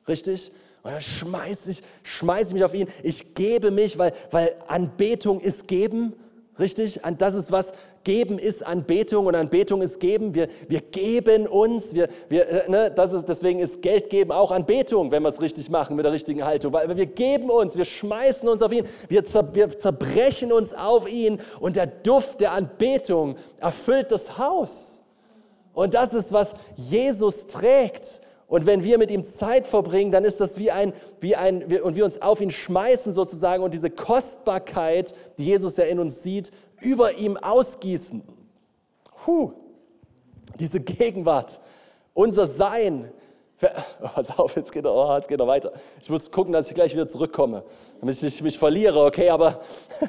Richtig? Und dann schmeiße ich, schmeiß ich mich auf ihn. Ich gebe mich, weil, weil Anbetung ist geben. Richtig? Das ist was Geben ist Anbetung und Anbetung ist Geben. Wir, wir geben uns. Wir, wir, ne, das ist, deswegen ist Geld geben auch Anbetung, wenn wir es richtig machen mit der richtigen Haltung. Weil wir geben uns, wir schmeißen uns auf ihn, wir, zer, wir zerbrechen uns auf ihn und der Duft der Anbetung erfüllt das Haus. Und das ist, was Jesus trägt. Und wenn wir mit ihm Zeit verbringen, dann ist das wie ein, wie ein, und wir uns auf ihn schmeißen sozusagen und diese Kostbarkeit, die Jesus ja in uns sieht, über ihm ausgießen. Puh, diese Gegenwart, unser Sein. Oh, pass auf, jetzt geht, er, oh, jetzt geht er weiter. Ich muss gucken, dass ich gleich wieder zurückkomme damit ich mich verliere, okay, aber,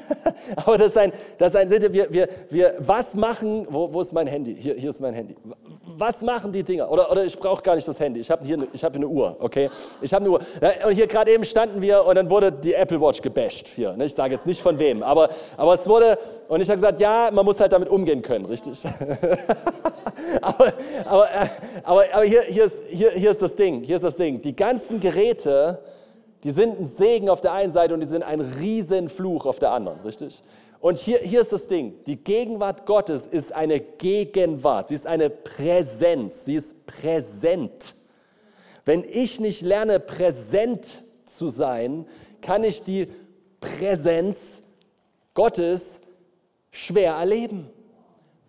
aber das ist ein, das ist ein wir, wir, wir, was machen, wo, wo ist mein Handy? Hier, hier ist mein Handy. Was machen die Dinger? Oder, oder ich brauche gar nicht das Handy, ich habe hier, eine, ich habe eine Uhr, okay? Ich habe eine Uhr. Und hier gerade eben standen wir und dann wurde die Apple Watch gebasht hier. Ne? Ich sage jetzt nicht von wem, aber, aber es wurde, und ich habe gesagt, ja, man muss halt damit umgehen können, richtig? aber aber, äh, aber, aber hier, hier, ist, hier, hier ist das Ding, hier ist das Ding. Die ganzen Geräte, die sind ein Segen auf der einen Seite und die sind ein Riesenfluch auf der anderen, richtig? Und hier, hier ist das Ding, die Gegenwart Gottes ist eine Gegenwart, sie ist eine Präsenz, sie ist präsent. Wenn ich nicht lerne, präsent zu sein, kann ich die Präsenz Gottes schwer erleben.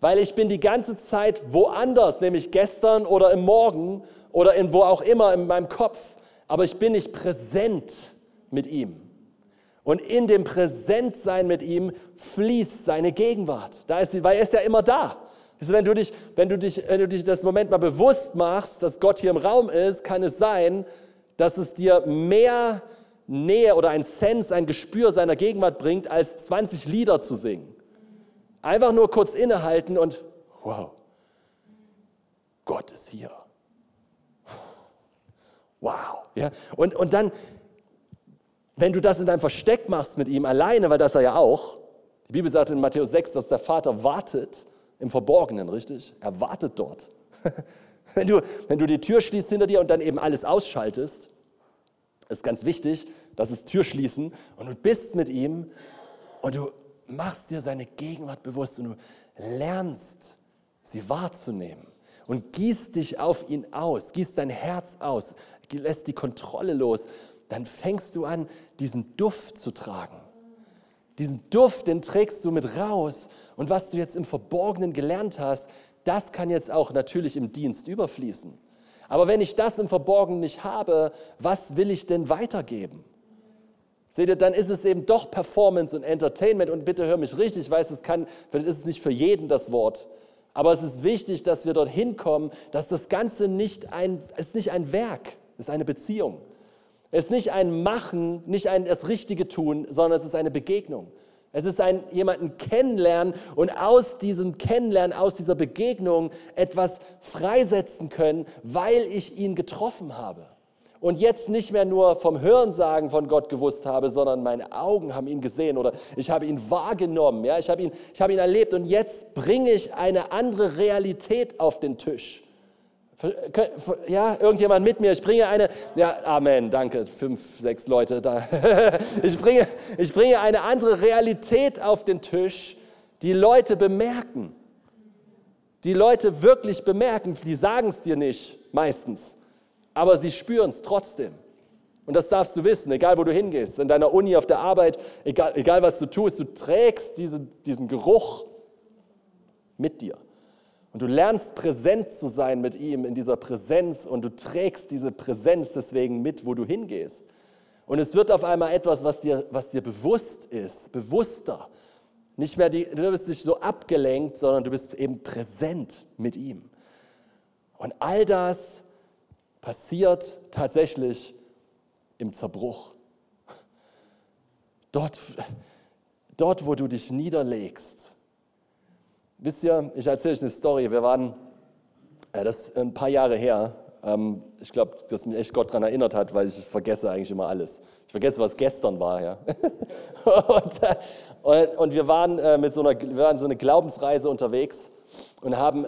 Weil ich bin die ganze Zeit woanders, nämlich gestern oder im Morgen oder in wo auch immer in meinem Kopf aber ich bin nicht präsent mit ihm. Und in dem Präsentsein mit ihm fließt seine Gegenwart. Da ist sie, weil er ist ja immer da. Wenn du, dich, wenn, du dich, wenn du dich das Moment mal bewusst machst, dass Gott hier im Raum ist, kann es sein, dass es dir mehr Nähe oder ein Sense, ein Gespür seiner Gegenwart bringt, als 20 Lieder zu singen. Einfach nur kurz innehalten und wow, Gott ist hier. Wow. Ja? Und, und dann, wenn du das in deinem Versteck machst mit ihm alleine, weil das er ja auch, die Bibel sagt in Matthäus 6, dass der Vater wartet im Verborgenen, richtig? Er wartet dort. wenn, du, wenn du die Tür schließt hinter dir und dann eben alles ausschaltest, ist ganz wichtig, das ist Türschließen und du bist mit ihm und du machst dir seine Gegenwart bewusst und du lernst, sie wahrzunehmen und gießt dich auf ihn aus, gießt dein Herz aus, lässt die Kontrolle los, dann fängst du an, diesen Duft zu tragen. Diesen Duft, den trägst du mit raus. Und was du jetzt im Verborgenen gelernt hast, das kann jetzt auch natürlich im Dienst überfließen. Aber wenn ich das im Verborgenen nicht habe, was will ich denn weitergeben? Seht ihr, dann ist es eben doch Performance und Entertainment. Und bitte hör mich richtig, ich weiß, es kann, vielleicht ist es nicht für jeden das Wort. Aber es ist wichtig, dass wir dorthin kommen, dass das Ganze nicht ein, ist nicht ein Werk ist. Es ist eine Beziehung. Es ist nicht ein Machen, nicht ein das Richtige tun, sondern es ist eine Begegnung. Es ist ein jemanden kennenlernen und aus diesem Kennenlernen, aus dieser Begegnung etwas freisetzen können, weil ich ihn getroffen habe. Und jetzt nicht mehr nur vom Hörensagen von Gott gewusst habe, sondern meine Augen haben ihn gesehen oder ich habe ihn wahrgenommen, ja, ich habe ihn, ich habe ihn erlebt und jetzt bringe ich eine andere Realität auf den Tisch. Ja, irgendjemand mit mir, ich bringe eine, ja, Amen, danke, fünf, sechs Leute da. Ich bringe, ich bringe eine andere Realität auf den Tisch, die Leute bemerken. Die Leute wirklich bemerken, die sagen es dir nicht meistens, aber sie spüren es trotzdem. Und das darfst du wissen, egal wo du hingehst, in deiner Uni, auf der Arbeit, egal, egal was du tust, du trägst diese, diesen Geruch mit dir. Und du lernst präsent zu sein mit ihm in dieser Präsenz und du trägst diese Präsenz deswegen mit, wo du hingehst. Und es wird auf einmal etwas, was dir, was dir bewusst ist, bewusster. Nicht mehr die, du bist nicht so abgelenkt, sondern du bist eben präsent mit ihm. Und all das passiert tatsächlich im Zerbruch. Dort, dort, wo du dich niederlegst Wisst ihr, ich erzähle euch eine Story. Wir waren, äh, das ist ein paar Jahre her. Ähm, ich glaube, dass mich echt Gott daran erinnert hat, weil ich vergesse eigentlich immer alles. Ich vergesse, was gestern war. Ja. und, äh, und, wir waren äh, mit so einer, wir waren so eine Glaubensreise unterwegs und haben,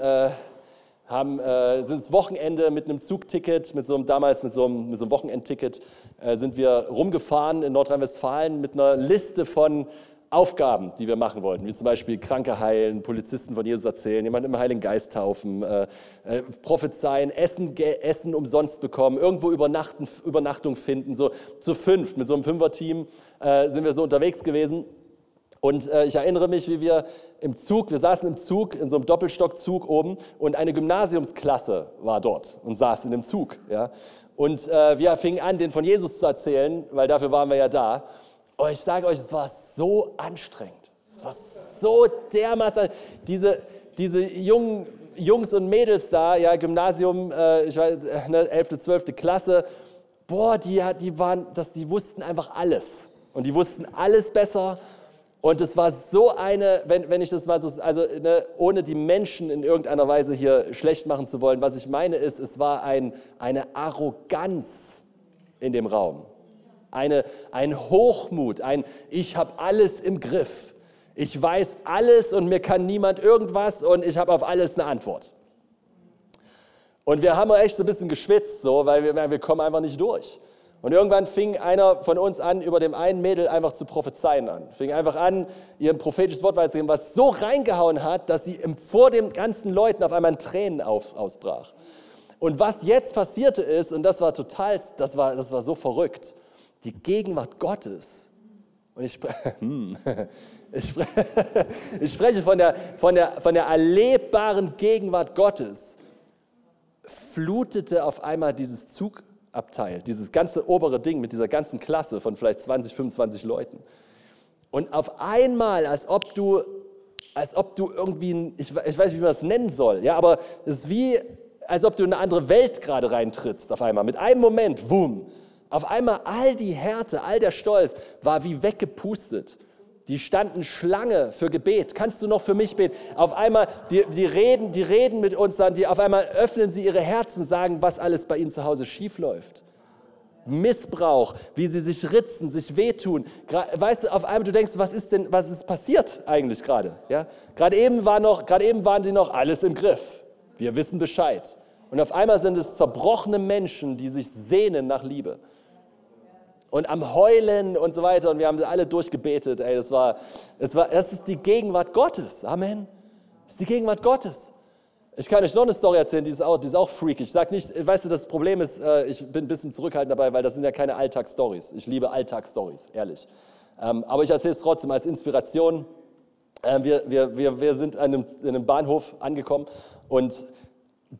haben äh, sind das Wochenende mit einem Zugticket, mit so einem, damals mit so einem, mit so einem Wochenendticket, äh, sind wir rumgefahren in Nordrhein-Westfalen mit einer Liste von Aufgaben, die wir machen wollten, wie zum Beispiel Kranke heilen, Polizisten von Jesus erzählen, jemanden im Heiligen Geist taufen, äh, äh, prophezeien, Essen, Essen umsonst bekommen, irgendwo Übernachten, Übernachtung finden. So zu fünft mit so einem Fünfer-Team äh, sind wir so unterwegs gewesen. Und äh, ich erinnere mich, wie wir im Zug, wir saßen im Zug, in so einem Doppelstockzug oben und eine Gymnasiumsklasse war dort und saß in dem Zug. Ja? Und äh, wir fingen an, den von Jesus zu erzählen, weil dafür waren wir ja da. Und ich sage euch, es war so anstrengend. Es war so dermaßen, diese, diese jungen Jungs und Mädels da, ja, Gymnasium, äh, ich weiß, ne, 11., 12. Klasse, boah, die, die, waren, das, die wussten einfach alles. Und die wussten alles besser. Und es war so eine, wenn, wenn ich das mal so, also ne, ohne die Menschen in irgendeiner Weise hier schlecht machen zu wollen, was ich meine ist, es war ein, eine Arroganz in dem Raum eine, ein Hochmut, ein Ich habe alles im Griff. Ich weiß alles und mir kann niemand irgendwas und ich habe auf alles eine Antwort. Und wir haben echt so ein bisschen geschwitzt, so, weil wir, wir kommen einfach nicht durch. Und irgendwann fing einer von uns an, über dem einen Mädel einfach zu prophezeien an. Fing einfach an, ihr ein prophetisches Wort weiterzugeben, was so reingehauen hat, dass sie vor den ganzen Leuten auf einmal in Tränen auf, ausbrach. Und was jetzt passierte ist, und das war total, das war, das war so verrückt, die Gegenwart Gottes. Und ich, hm, ich, ich spreche von der, von, der, von der erlebbaren Gegenwart Gottes, flutete auf einmal dieses Zugabteil, dieses ganze obere Ding mit dieser ganzen Klasse von vielleicht 20, 25 Leuten. Und auf einmal, als ob du, als ob du irgendwie, ich, ich weiß nicht, wie man das nennen soll, ja, aber es ist wie, als ob du in eine andere Welt gerade reintrittst auf einmal. Mit einem Moment, wumm, auf einmal all die Härte, all der Stolz war wie weggepustet. Die standen Schlange für Gebet. Kannst du noch für mich beten? Auf einmal, die, die, reden, die reden mit uns dann, die auf einmal öffnen sie ihre Herzen, sagen, was alles bei ihnen zu Hause schief läuft. Missbrauch, wie sie sich ritzen, sich wehtun. Weißt du, auf einmal du denkst, was ist denn, was ist passiert eigentlich gerade? Ja? Gerade eben war noch, gerade eben waren die noch alles im Griff. Wir wissen Bescheid. Und auf einmal sind es zerbrochene Menschen, die sich sehnen nach Liebe und am Heulen und so weiter. Und wir haben alle durchgebetet. Ey, das, war, das, war, das ist die Gegenwart Gottes. Amen. Das ist die Gegenwart Gottes. Ich kann euch noch eine Story erzählen, die ist auch, die ist auch freakig. Ich sage nicht, weißt du, das Problem ist, äh, ich bin ein bisschen zurückhaltend dabei, weil das sind ja keine Alltagsstories. Ich liebe Alltagsstories, ehrlich. Ähm, aber ich erzähle es trotzdem als Inspiration. Ähm, wir, wir, wir, wir sind an einem, in einem Bahnhof angekommen und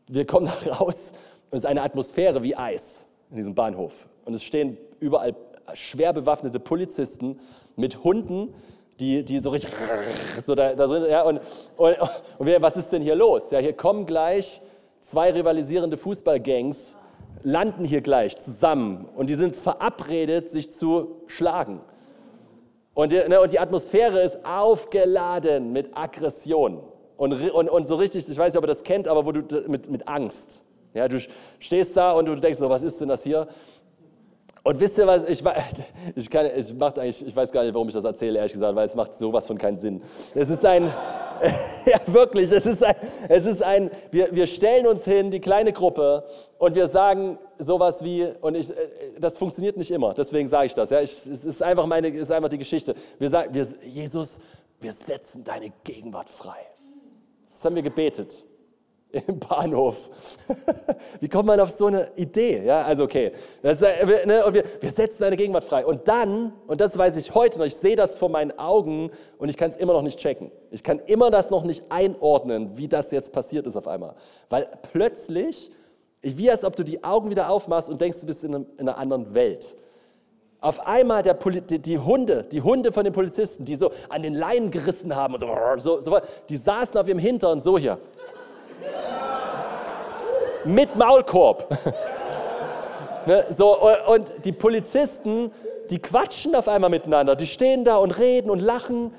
wir kommen da raus und es ist eine Atmosphäre wie Eis in diesem Bahnhof. Und es stehen überall schwer bewaffnete Polizisten mit Hunden, die, die so richtig so da, da sind. Ja, und, und, und was ist denn hier los? Ja, hier kommen gleich zwei rivalisierende Fußballgangs, landen hier gleich zusammen und die sind verabredet, sich zu schlagen. Und die, ne, und die Atmosphäre ist aufgeladen mit Aggression. Und, und, und so richtig, ich weiß nicht, ob ihr das kennt, aber wo du mit, mit Angst. Ja, du stehst da und du denkst so, was ist denn das hier? Und wisst ihr was, ich, ich, kann, ich, macht eigentlich, ich weiß gar nicht, warum ich das erzähle, ehrlich gesagt, weil es macht sowas von keinen Sinn. Es ist ein, ja wirklich, es ist ein, es ist ein wir, wir stellen uns hin, die kleine Gruppe, und wir sagen sowas wie, und ich, das funktioniert nicht immer, deswegen sage ich das, ja, ich, es ist einfach, meine, ist einfach die Geschichte. Wir sagen, wir, Jesus, wir setzen deine Gegenwart frei. Das haben wir gebetet im Bahnhof. Wie kommt man auf so eine Idee? Ja, also okay, das, äh, ne, und wir, wir setzen eine Gegenwart frei. Und dann, und das weiß ich heute noch, ich sehe das vor meinen Augen und ich kann es immer noch nicht checken. Ich kann immer das noch nicht einordnen, wie das jetzt passiert ist auf einmal. Weil plötzlich, wie als ob du die Augen wieder aufmachst und denkst, du bist in, einem, in einer anderen Welt. Auf einmal der die, die, Hunde, die Hunde von den Polizisten, die so an den Leinen gerissen haben und so, so, so die saßen auf ihrem Hintern so hier mit Maulkorb. ne, so, und die Polizisten, die quatschen auf einmal miteinander. Die stehen da und reden und lachen.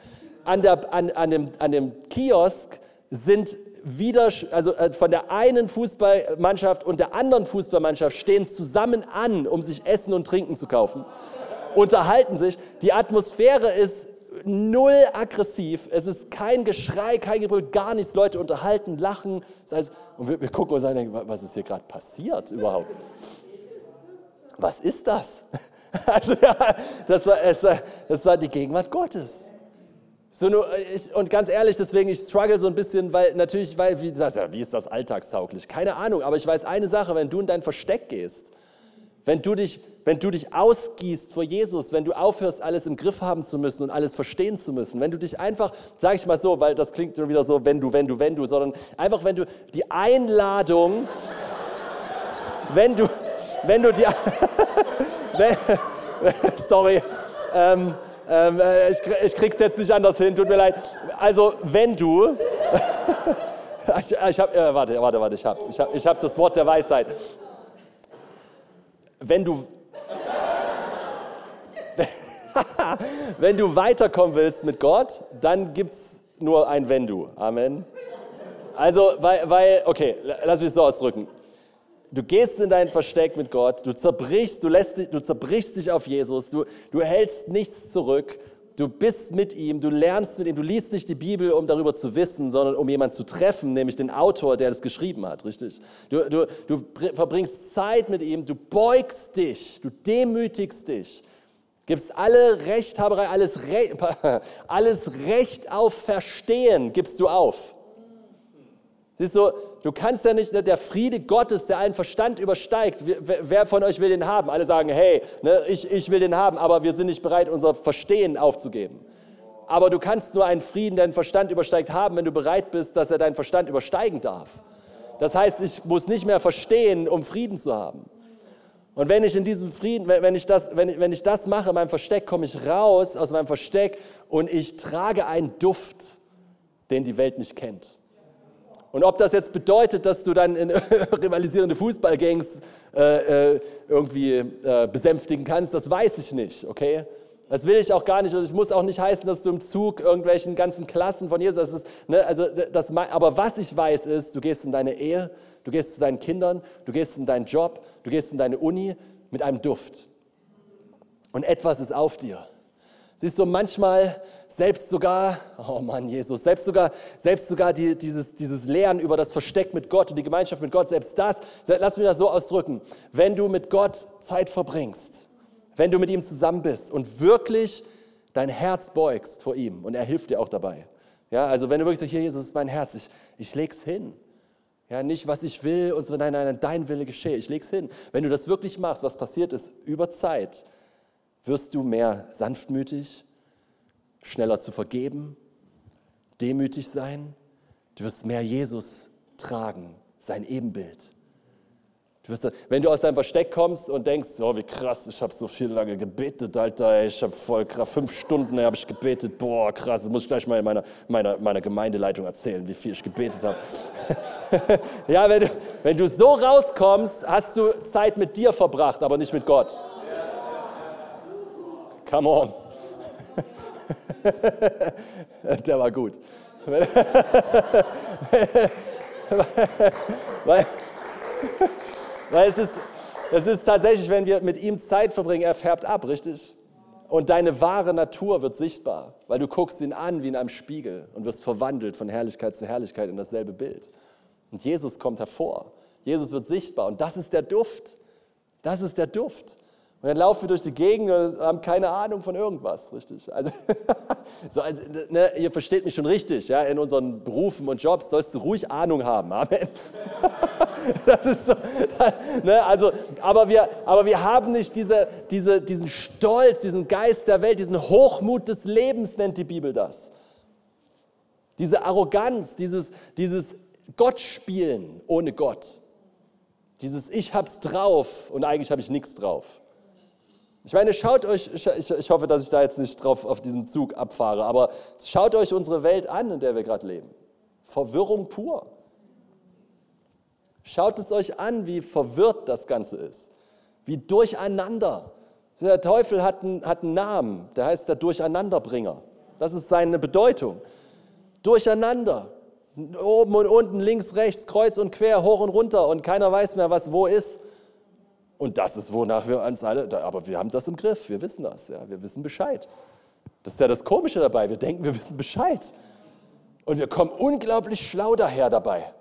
An, der, an, an, dem, an dem Kiosk sind wieder, also äh, von der einen Fußballmannschaft und der anderen Fußballmannschaft stehen zusammen an, um sich Essen und Trinken zu kaufen, unterhalten sich. Die Atmosphäre ist null aggressiv, es ist kein Geschrei, kein Gebrüll, gar nichts. Leute unterhalten, lachen. Das heißt, und wir, wir gucken uns an und denken, was ist hier gerade passiert überhaupt? Was ist das? Also ja, das war, das war die Gegenwart Gottes. So nur, ich, und ganz ehrlich, deswegen, ich struggle so ein bisschen, weil natürlich, weil, wie, das, ja, wie ist das alltagstauglich? Keine Ahnung, aber ich weiß eine Sache, wenn du in dein Versteck gehst, wenn du dich, wenn du dich ausgießt vor Jesus, wenn du aufhörst, alles im Griff haben zu müssen und alles verstehen zu müssen, wenn du dich einfach, sage ich mal so, weil das klingt schon wieder so, wenn du, wenn du, wenn du, sondern einfach, wenn du die Einladung, wenn du, wenn du die, wenn, sorry, ähm, ähm, äh, ich, ich krieg's jetzt nicht anders hin, tut mir leid. Also, wenn du. ich, ich hab, äh, warte, warte, warte, ich hab's. Ich hab, ich hab das Wort der Weisheit. Wenn du. wenn du weiterkommen willst mit Gott, dann gibt's nur ein Wenn du. Amen. Also, weil, weil okay, lass mich es so ausdrücken du gehst in dein Versteck mit Gott, du zerbrichst, du, lässt, du zerbrichst dich auf Jesus, du, du hältst nichts zurück, du bist mit ihm, du lernst mit ihm, du liest nicht die Bibel, um darüber zu wissen, sondern um jemanden zu treffen, nämlich den Autor, der das geschrieben hat, richtig? Du, du, du verbringst Zeit mit ihm, du beugst dich, du demütigst dich, gibst alle Rechthaberei, alles, Re alles Recht auf Verstehen gibst du auf. Siehst du, du kannst ja nicht, ne, der Friede Gottes, der allen Verstand übersteigt, wer von euch will den haben? Alle sagen, hey, ne, ich, ich will den haben, aber wir sind nicht bereit, unser Verstehen aufzugeben. Aber du kannst nur einen Frieden, der den Verstand übersteigt, haben, wenn du bereit bist, dass er deinen Verstand übersteigen darf. Das heißt, ich muss nicht mehr verstehen, um Frieden zu haben. Und wenn ich in diesem Frieden, wenn ich das, wenn ich, wenn ich das mache in meinem Versteck, komme ich raus aus meinem Versteck und ich trage einen Duft, den die Welt nicht kennt. Und ob das jetzt bedeutet, dass du dann in rivalisierende Fußballgangs äh, äh, irgendwie äh, besänftigen kannst, das weiß ich nicht, okay? Das will ich auch gar nicht. Und es muss auch nicht heißen, dass du im Zug irgendwelchen ganzen Klassen von Jesus, das ist, ne, also das, aber was ich weiß ist, du gehst in deine Ehe, du gehst zu deinen Kindern, du gehst in deinen Job, du gehst in deine Uni mit einem Duft. Und etwas ist auf dir. Siehst du, manchmal selbst sogar, oh Mann, Jesus, selbst sogar, selbst sogar die, dieses, dieses Lernen über das Versteck mit Gott und die Gemeinschaft mit Gott, selbst das, lass mich das so ausdrücken, wenn du mit Gott Zeit verbringst, wenn du mit ihm zusammen bist und wirklich dein Herz beugst vor ihm und er hilft dir auch dabei. Ja, also wenn du wirklich sagst, hier Jesus ist mein Herz, ich, ich leg's hin. Ja, nicht was ich will und so, nein, nein, dein Wille geschehe, ich leg's hin. Wenn du das wirklich machst, was passiert ist, über Zeit wirst du mehr sanftmütig, schneller zu vergeben, demütig sein. Du wirst mehr Jesus tragen, sein Ebenbild. Wenn du aus deinem Versteck kommst und denkst, oh, wie krass, ich habe so viel lange gebetet, Alter, ich habe voll krass, fünf Stunden habe ich gebetet, boah, krass, das muss ich gleich mal in meiner, meiner, meiner Gemeindeleitung erzählen, wie viel ich gebetet habe. ja, wenn du, wenn du so rauskommst, hast du Zeit mit dir verbracht, aber nicht mit Gott. Come on. Der war gut. weil, weil es, ist, es ist tatsächlich, wenn wir mit ihm Zeit verbringen, er färbt ab, richtig? Und deine wahre Natur wird sichtbar, weil du guckst ihn an wie in einem Spiegel und wirst verwandelt von Herrlichkeit zu Herrlichkeit in dasselbe Bild. Und Jesus kommt hervor. Jesus wird sichtbar und das ist der Duft. Das ist der Duft. Und dann laufen wir durch die Gegend und haben keine Ahnung von irgendwas, richtig? Also, so, also ne, ihr versteht mich schon richtig, ja? in unseren Berufen und Jobs sollst du ruhig Ahnung haben, Amen. das ist so, ne, also, aber, wir, aber wir haben nicht diese, diese, diesen Stolz, diesen Geist der Welt, diesen Hochmut des Lebens, nennt die Bibel das. Diese Arroganz, dieses, dieses Gottspielen ohne Gott. Dieses Ich hab's drauf und eigentlich habe ich nichts drauf. Ich meine, schaut euch, ich, hoffe, dass ich da jetzt nicht drauf auf diesem Zug abfahre, aber schaut euch unsere Welt an, in der wir gerade leben. Verwirrung pur. Schaut es euch an, wie verwirrt das Ganze ist, wie durcheinander. Der Teufel hat einen, hat einen Namen, der heißt der Durcheinanderbringer. Das ist seine Bedeutung. Durcheinander. Oben und unten, links, rechts, kreuz und quer, hoch und runter und keiner weiß mehr, was wo ist. Und das ist, wonach wir uns alle, aber wir haben das im Griff, wir wissen das, ja, wir wissen Bescheid. Das ist ja das Komische dabei, wir denken, wir wissen Bescheid. Und wir kommen unglaublich schlau daher dabei.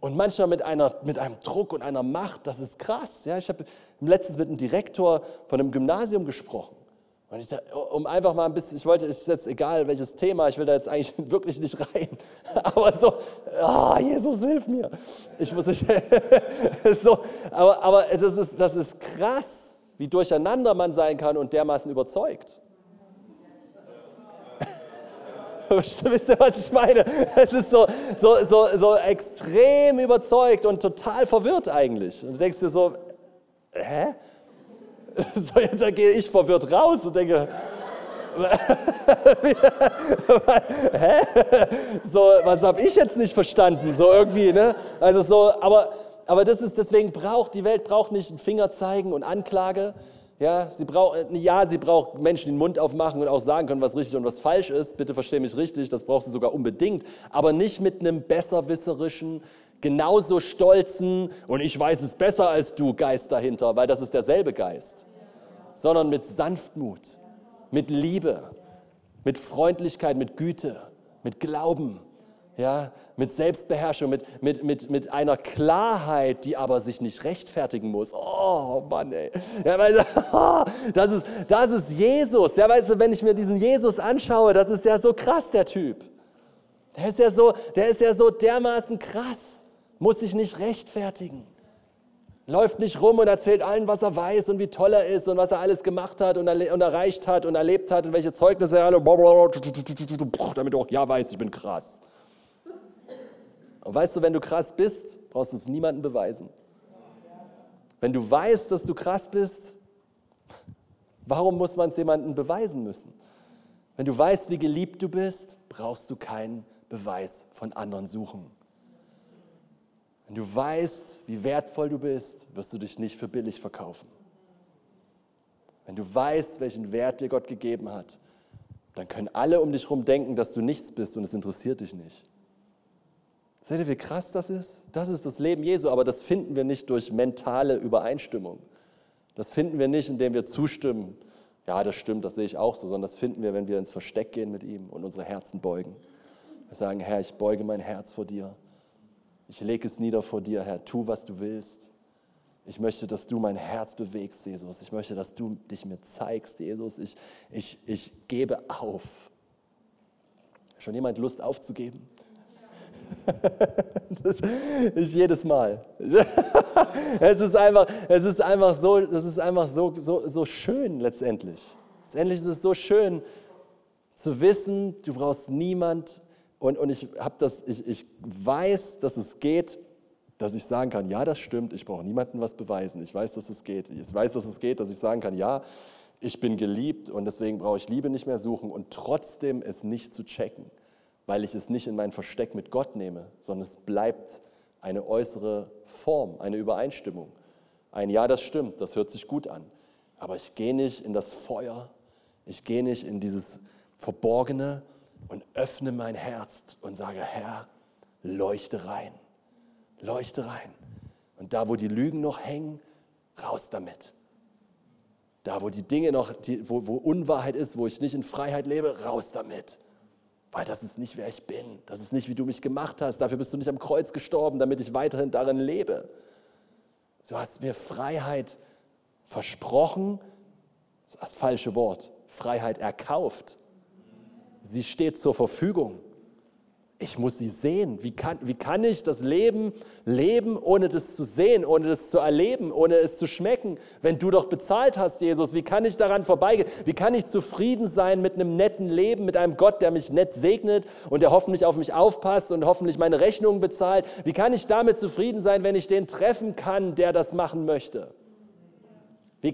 Und manchmal mit, einer, mit einem Druck und einer Macht, das ist krass. Ja, ich habe letztens mit einem Direktor von einem Gymnasium gesprochen. Und ich, um einfach mal ein bisschen, ich wollte, ist jetzt egal welches Thema, ich will da jetzt eigentlich wirklich nicht rein, aber so, oh, Jesus, hilf mir. Ich muss nicht, so, aber, aber das, ist, das ist krass, wie durcheinander man sein kann und dermaßen überzeugt. Wisst ihr, was ich meine? Es ist so, so, so, so extrem überzeugt und total verwirrt eigentlich. Und du denkst dir so, hä? So, da gehe ich verwirrt raus und denke, hä? So, was habe ich jetzt nicht verstanden? So irgendwie, ne? Also so, aber, aber das ist, deswegen braucht, die Welt braucht nicht ein Finger zeigen und Anklage. Ja, sie braucht, ja, sie braucht Menschen den Mund aufmachen und auch sagen können, was richtig und was falsch ist. Bitte verstehe mich richtig, das braucht sie sogar unbedingt. Aber nicht mit einem besserwisserischen, genauso stolzen und ich weiß es besser als du Geist dahinter, weil das ist derselbe Geist sondern mit Sanftmut, mit Liebe, mit Freundlichkeit, mit Güte, mit Glauben, ja, mit Selbstbeherrschung, mit, mit, mit, mit einer Klarheit, die aber sich nicht rechtfertigen muss. Oh Mann, ey. Ja, weißt du, das, ist, das ist Jesus. Ja, weißt du, wenn ich mir diesen Jesus anschaue, das ist ja so krass, der Typ. Der ist ja so, der ist ja so dermaßen krass, muss sich nicht rechtfertigen läuft nicht rum und erzählt allen, was er weiß und wie toll er ist und was er alles gemacht hat und, und erreicht hat und erlebt hat und welche Zeugnisse er alle, damit du auch ja weißt, ich bin krass. Und weißt du, wenn du krass bist, brauchst du es niemandem beweisen. Wenn du weißt, dass du krass bist, warum muss man es jemandem beweisen müssen? Wenn du weißt, wie geliebt du bist, brauchst du keinen Beweis von anderen suchen. Wenn du weißt, wie wertvoll du bist, wirst du dich nicht für billig verkaufen. Wenn du weißt, welchen Wert dir Gott gegeben hat, dann können alle um dich herum denken, dass du nichts bist und es interessiert dich nicht. Seht ihr, wie krass das ist? Das ist das Leben Jesu, aber das finden wir nicht durch mentale Übereinstimmung. Das finden wir nicht, indem wir zustimmen. Ja, das stimmt, das sehe ich auch so, sondern das finden wir, wenn wir ins Versteck gehen mit ihm und unsere Herzen beugen. Wir sagen, Herr, ich beuge mein Herz vor dir. Ich lege es nieder vor dir, Herr. Tu, was du willst. Ich möchte, dass du mein Herz bewegst, Jesus. Ich möchte, dass du dich mir zeigst, Jesus. Ich, ich, ich gebe auf. Schon jemand Lust aufzugeben? Das, ich jedes Mal. es ist einfach, es ist einfach, so, das ist einfach so, so, so schön letztendlich. Letztendlich ist es so schön zu wissen, du brauchst niemand und, und ich, das, ich, ich weiß, dass es geht, dass ich sagen kann, ja, das stimmt, ich brauche niemandem was beweisen. Ich weiß, dass es geht. Ich weiß, dass es geht, dass ich sagen kann, ja, ich bin geliebt und deswegen brauche ich Liebe nicht mehr suchen und trotzdem es nicht zu checken, weil ich es nicht in mein Versteck mit Gott nehme, sondern es bleibt eine äußere Form, eine Übereinstimmung. Ein Ja, das stimmt, das hört sich gut an. Aber ich gehe nicht in das Feuer, ich gehe nicht in dieses Verborgene, und öffne mein Herz und sage, Herr, leuchte rein, leuchte rein. Und da, wo die Lügen noch hängen, raus damit. Da, wo die Dinge noch, die, wo, wo Unwahrheit ist, wo ich nicht in Freiheit lebe, raus damit. Weil das ist nicht, wer ich bin. Das ist nicht, wie du mich gemacht hast. Dafür bist du nicht am Kreuz gestorben, damit ich weiterhin darin lebe. Du hast mir Freiheit versprochen, das ist das falsche Wort, Freiheit erkauft. Sie steht zur Verfügung. Ich muss sie sehen. Wie kann, wie kann ich das Leben leben, ohne das zu sehen, ohne das zu erleben, ohne es zu schmecken? Wenn du doch bezahlt hast, Jesus, wie kann ich daran vorbeigehen? Wie kann ich zufrieden sein mit einem netten Leben, mit einem Gott, der mich nett segnet und der hoffentlich auf mich aufpasst und hoffentlich meine Rechnungen bezahlt? Wie kann ich damit zufrieden sein, wenn ich den treffen kann, der das machen möchte?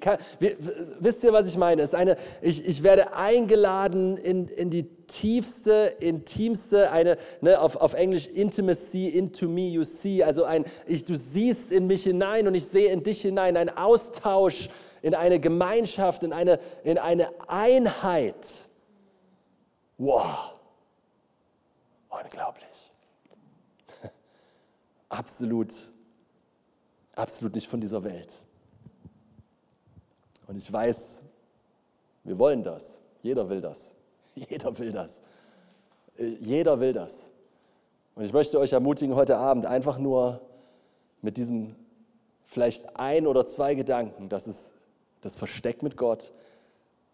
Kann, wie, wisst ihr, was ich meine? Es eine, ich, ich werde eingeladen in, in die tiefste, intimste, eine, ne, auf, auf Englisch Intimacy, into me you see, also ein, ich, du siehst in mich hinein und ich sehe in dich hinein, ein Austausch in eine Gemeinschaft, in eine, in eine Einheit. Wow, unglaublich. Absolut, absolut nicht von dieser Welt. Und ich weiß, wir wollen das. Jeder will das. Jeder will das. Äh, jeder will das. Und ich möchte euch ermutigen, heute Abend einfach nur mit diesem vielleicht ein oder zwei Gedanken, dass es das Versteck mit Gott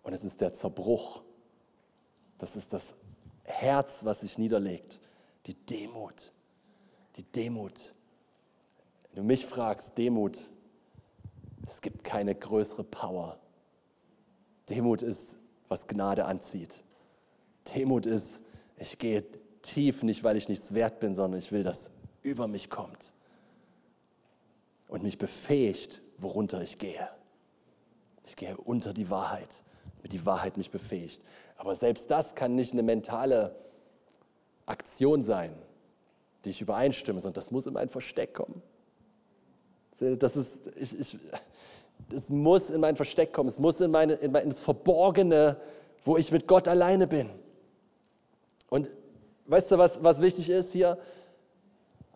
Und es ist der Zerbruch. Das ist das Herz, was sich niederlegt. Die Demut. Die Demut. Wenn du mich fragst, Demut, es gibt keine größere Power. Demut ist, was Gnade anzieht. Demut ist, ich gehe tief, nicht weil ich nichts wert bin, sondern ich will, dass über mich kommt und mich befähigt, worunter ich gehe. Ich gehe unter die Wahrheit, damit die Wahrheit mich befähigt. Aber selbst das kann nicht eine mentale Aktion sein, die ich übereinstimme, sondern das muss in mein Versteck kommen. Das ist, ich, ich, es muss in mein Versteck kommen, es muss in meine, in mein, ins Verborgene, wo ich mit Gott alleine bin. Und weißt du, was, was wichtig ist hier?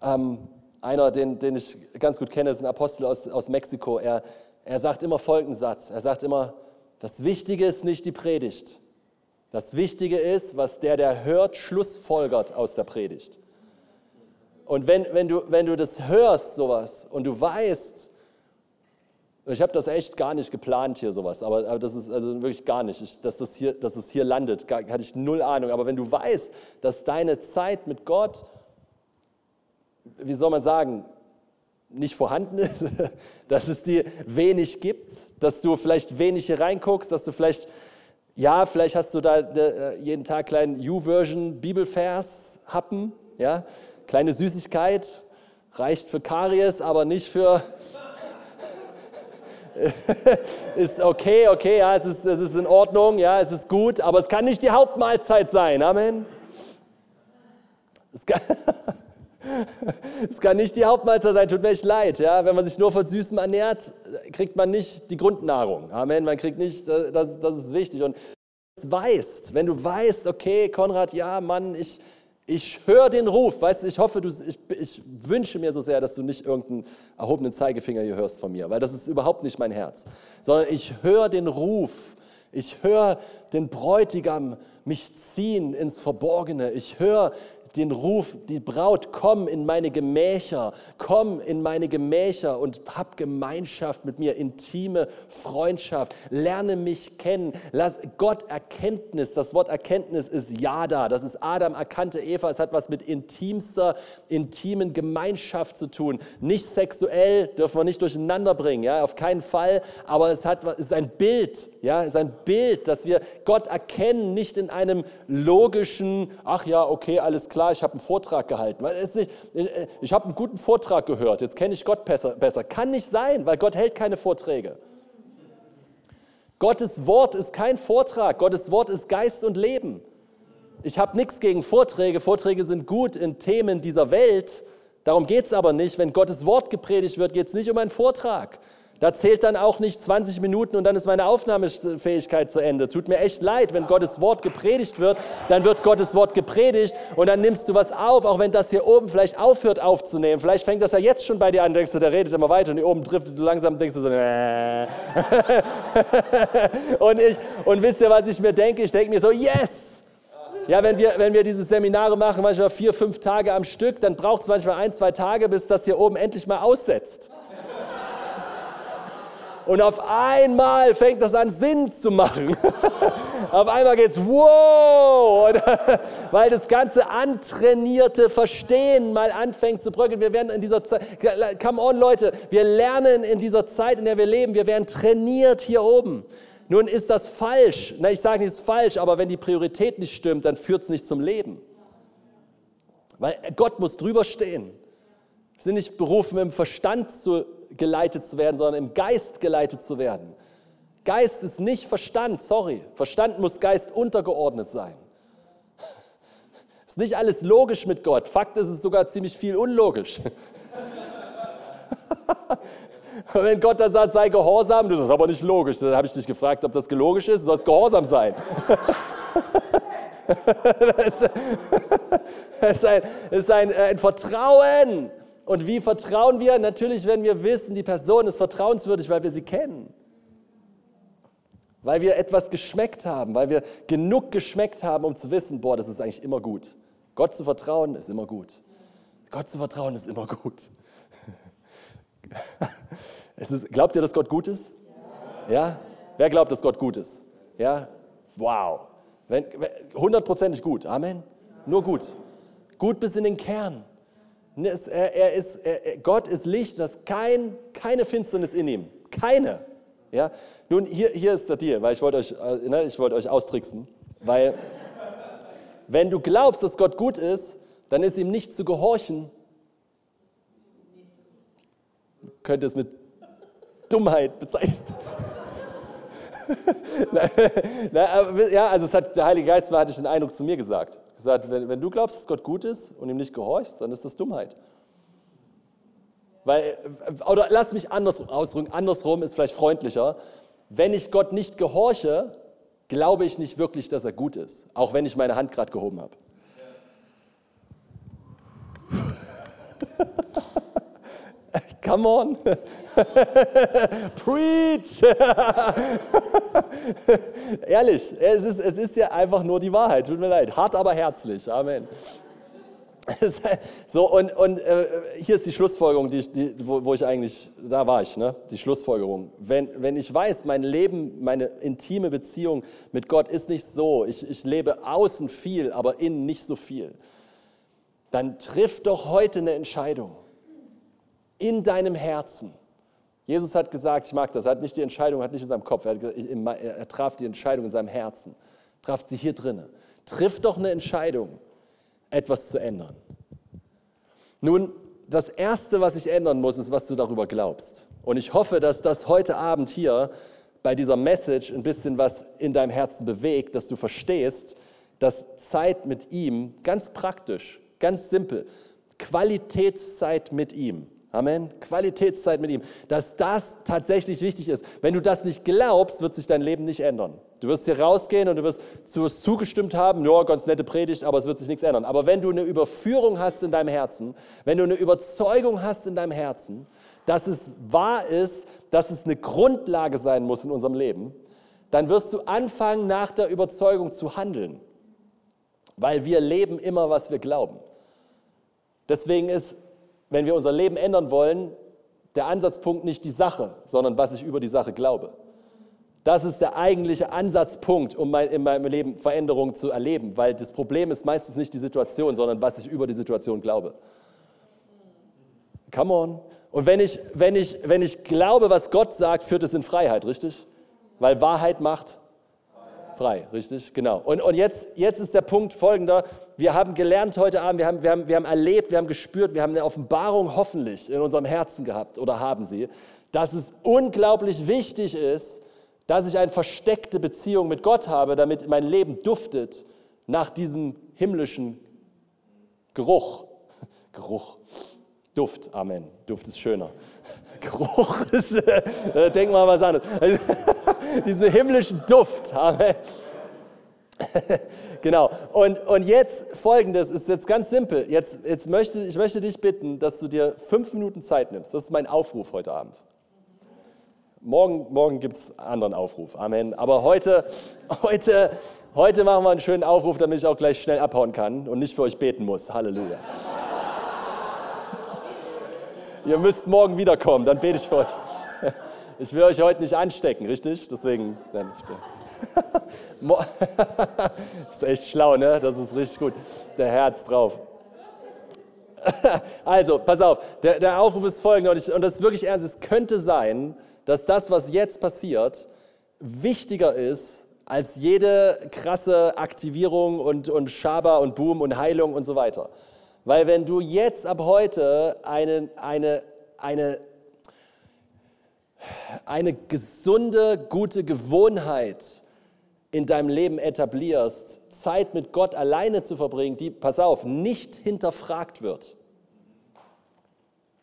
Ähm, einer, den, den ich ganz gut kenne, ist ein Apostel aus, aus Mexiko. Er, er sagt immer folgenden Satz. Er sagt immer, das Wichtige ist nicht die Predigt. Das Wichtige ist, was der, der hört, schlussfolgert aus der Predigt. Und wenn, wenn, du, wenn du das hörst, sowas, und du weißt, ich habe das echt gar nicht geplant hier sowas, aber, aber das ist also wirklich gar nicht, ich, dass, das hier, dass es hier landet, gar, hatte ich null Ahnung. Aber wenn du weißt, dass deine Zeit mit Gott, wie soll man sagen, nicht vorhanden ist, dass es dir wenig gibt, dass du vielleicht wenig hier reinguckst, dass du vielleicht, ja, vielleicht hast du da äh, jeden Tag kleinen U-Version Bibelvers happen, ja, kleine Süßigkeit, reicht für Karies, aber nicht für ist okay, okay, ja, es ist, es ist in Ordnung, ja, es ist gut, aber es kann nicht die Hauptmahlzeit sein. Amen. Es kann, es kann nicht die Hauptmahlzeit sein, tut mir echt leid. Ja? Wenn man sich nur von Süßem ernährt, kriegt man nicht die Grundnahrung. Amen, man kriegt nicht, das, das ist wichtig. Und wenn du weißt, wenn du weißt, okay, Konrad, ja, Mann, ich, ich höre den Ruf, weißt du, ich hoffe, du, ich, ich, wünsche mir so sehr, dass du nicht irgendeinen erhobenen Zeigefinger hier hörst von mir, weil das ist überhaupt nicht mein Herz, sondern ich höre den Ruf, ich höre den Bräutigam mich ziehen ins Verborgene, ich höre den Ruf, die Braut, komm in meine Gemächer, komm in meine Gemächer und hab Gemeinschaft mit mir, intime Freundschaft, lerne mich kennen, lass Gott Erkenntnis, das Wort Erkenntnis ist Yada, das ist Adam erkannte Eva, es hat was mit intimster, intimen Gemeinschaft zu tun, nicht sexuell, dürfen wir nicht durcheinander bringen, ja, auf keinen Fall, aber es, hat, es ist ein Bild, ja, es ist ein Bild, dass wir Gott erkennen, nicht in einem logischen, ach ja, okay, alles klar, klar, ich habe einen Vortrag gehalten. Ich habe einen guten Vortrag gehört, jetzt kenne ich Gott besser. Kann nicht sein, weil Gott hält keine Vorträge. Gottes Wort ist kein Vortrag, Gottes Wort ist Geist und Leben. Ich habe nichts gegen Vorträge, Vorträge sind gut in Themen dieser Welt, darum geht es aber nicht. Wenn Gottes Wort gepredigt wird, geht es nicht um einen Vortrag. Da zählt dann auch nicht 20 Minuten und dann ist meine Aufnahmefähigkeit zu Ende. Tut mir echt leid, wenn Gottes Wort gepredigt wird, dann wird Gottes Wort gepredigt und dann nimmst du was auf, auch wenn das hier oben vielleicht aufhört aufzunehmen. Vielleicht fängt das ja jetzt schon bei dir an, denkst du, der redet immer weiter und hier oben driftet du langsam, denkst du so, äh. und, ich, und wisst ihr, was ich mir denke? Ich denke mir so, yes! Ja, wenn wir, wenn wir diese Seminare machen, manchmal vier, fünf Tage am Stück, dann braucht es manchmal ein, zwei Tage, bis das hier oben endlich mal aussetzt. Und auf einmal fängt das an Sinn zu machen. auf einmal geht es, wow, weil das ganze antrainierte Verstehen mal anfängt zu bröckeln. Wir werden in dieser Zeit, come on Leute, wir lernen in dieser Zeit, in der wir leben, wir werden trainiert hier oben. Nun ist das falsch. Na, ich sage nicht, es ist falsch, aber wenn die Priorität nicht stimmt, dann führt es nicht zum Leben. Weil Gott muss drüber stehen. Wir sind nicht berufen, im Verstand zu geleitet zu werden, sondern im Geist geleitet zu werden. Geist ist nicht Verstand, sorry. Verstand muss Geist untergeordnet sein. Ist nicht alles logisch mit Gott. Fakt ist es sogar ziemlich viel unlogisch. wenn Gott dann sagt, sei gehorsam, das ist aber nicht logisch. Dann habe ich dich gefragt, ob das logisch ist. Du sollst gehorsam sein. das ist ein, ist ein, ein Vertrauen. Und wie vertrauen wir? Natürlich, wenn wir wissen, die Person ist vertrauenswürdig, weil wir sie kennen. Weil wir etwas geschmeckt haben, weil wir genug geschmeckt haben, um zu wissen, boah, das ist eigentlich immer gut. Gott zu vertrauen ist immer gut. Gott zu vertrauen ist immer gut. Ist, glaubt ihr, dass Gott gut ist? Ja? Wer glaubt, dass Gott gut ist? Ja, wow. Hundertprozentig gut. Amen. Nur gut. Gut bis in den Kern. Er, er ist, er, Gott ist Licht, das kein, keine Finsternis in ihm. Keine. Ja? Nun, hier, hier ist der Deal, weil ich wollte euch, äh, ne, ich wollte euch austricksen. Weil, wenn du glaubst, dass Gott gut ist, dann ist ihm nicht zu gehorchen. Könnte es mit Dummheit bezeichnen. ja, also es hat der Heilige Geist, hatte ich den Eindruck, zu mir gesagt. Gesagt, wenn, wenn du glaubst, dass Gott gut ist und ihm nicht gehorchst, dann ist das Dummheit. Weil, oder lass mich anders ausdrücken, andersrum ist vielleicht freundlicher. Wenn ich Gott nicht gehorche, glaube ich nicht wirklich, dass er gut ist, auch wenn ich meine Hand gerade gehoben habe. Come on. Preach. Ehrlich, es ist, es ist ja einfach nur die Wahrheit. Tut mir leid. Hart, aber herzlich. Amen. so, und, und äh, hier ist die Schlussfolgerung, die ich, die, wo, wo, ich eigentlich, da war ich, ne? die Schlussfolgerung. Wenn, wenn ich weiß, mein Leben, meine intime Beziehung mit Gott ist nicht so, ich, ich lebe außen viel, aber innen nicht so viel, dann triff doch heute eine Entscheidung in deinem Herzen. Jesus hat gesagt, ich mag das, er hat nicht die Entscheidung, hat nicht in seinem Kopf, er, hat, er traf die Entscheidung in seinem Herzen, traf sie hier drinnen. Triff doch eine Entscheidung, etwas zu ändern. Nun, das Erste, was ich ändern muss, ist, was du darüber glaubst. Und ich hoffe, dass das heute Abend hier bei dieser Message ein bisschen was in deinem Herzen bewegt, dass du verstehst, dass Zeit mit ihm ganz praktisch, ganz simpel, Qualitätszeit mit ihm Amen. Qualitätszeit mit ihm. Dass das tatsächlich wichtig ist. Wenn du das nicht glaubst, wird sich dein Leben nicht ändern. Du wirst hier rausgehen und du wirst zugestimmt haben, ja, ganz nette Predigt, aber es wird sich nichts ändern. Aber wenn du eine Überführung hast in deinem Herzen, wenn du eine Überzeugung hast in deinem Herzen, dass es wahr ist, dass es eine Grundlage sein muss in unserem Leben, dann wirst du anfangen, nach der Überzeugung zu handeln. Weil wir leben immer, was wir glauben. Deswegen ist wenn wir unser Leben ändern wollen, der Ansatzpunkt nicht die Sache, sondern was ich über die Sache glaube. Das ist der eigentliche Ansatzpunkt, um in meinem Leben Veränderungen zu erleben, weil das Problem ist meistens nicht die Situation, sondern was ich über die Situation glaube. Come on. Und wenn ich, wenn ich, wenn ich glaube, was Gott sagt, führt es in Freiheit, richtig? Weil Wahrheit macht Frei, richtig, genau. Und, und jetzt, jetzt ist der Punkt folgender. Wir haben gelernt heute Abend, wir haben, wir, haben, wir haben erlebt, wir haben gespürt, wir haben eine Offenbarung hoffentlich in unserem Herzen gehabt oder haben sie, dass es unglaublich wichtig ist, dass ich eine versteckte Beziehung mit Gott habe, damit mein Leben duftet nach diesem himmlischen Geruch. Geruch. Duft, Amen. Duft ist schöner. Geruch ist, äh, denk mal was anderes. Diesen himmlischen Duft. Amen. genau. Und, und jetzt folgendes, ist jetzt ganz simpel. Jetzt, jetzt möchte, ich möchte dich bitten, dass du dir fünf Minuten Zeit nimmst. Das ist mein Aufruf heute Abend. Morgen, morgen gibt es einen anderen Aufruf. Amen. Aber heute, heute, heute machen wir einen schönen Aufruf, damit ich auch gleich schnell abhauen kann und nicht für euch beten muss. Halleluja. Ihr müsst morgen wiederkommen, dann bete ich für euch. Ich will euch heute nicht anstecken, richtig? Deswegen, nein, ich das ist echt schlau, ne? Das ist richtig gut. Der Herz drauf. Also, pass auf, der, der Aufruf ist folgender und, ich, und das ist wirklich ernst. Es könnte sein, dass das, was jetzt passiert, wichtiger ist als jede krasse Aktivierung und, und Schaber und Boom und Heilung und so weiter. Weil wenn du jetzt ab heute eine, eine, eine, eine gesunde, gute Gewohnheit in deinem Leben etablierst, Zeit mit Gott alleine zu verbringen, die, pass auf, nicht hinterfragt wird.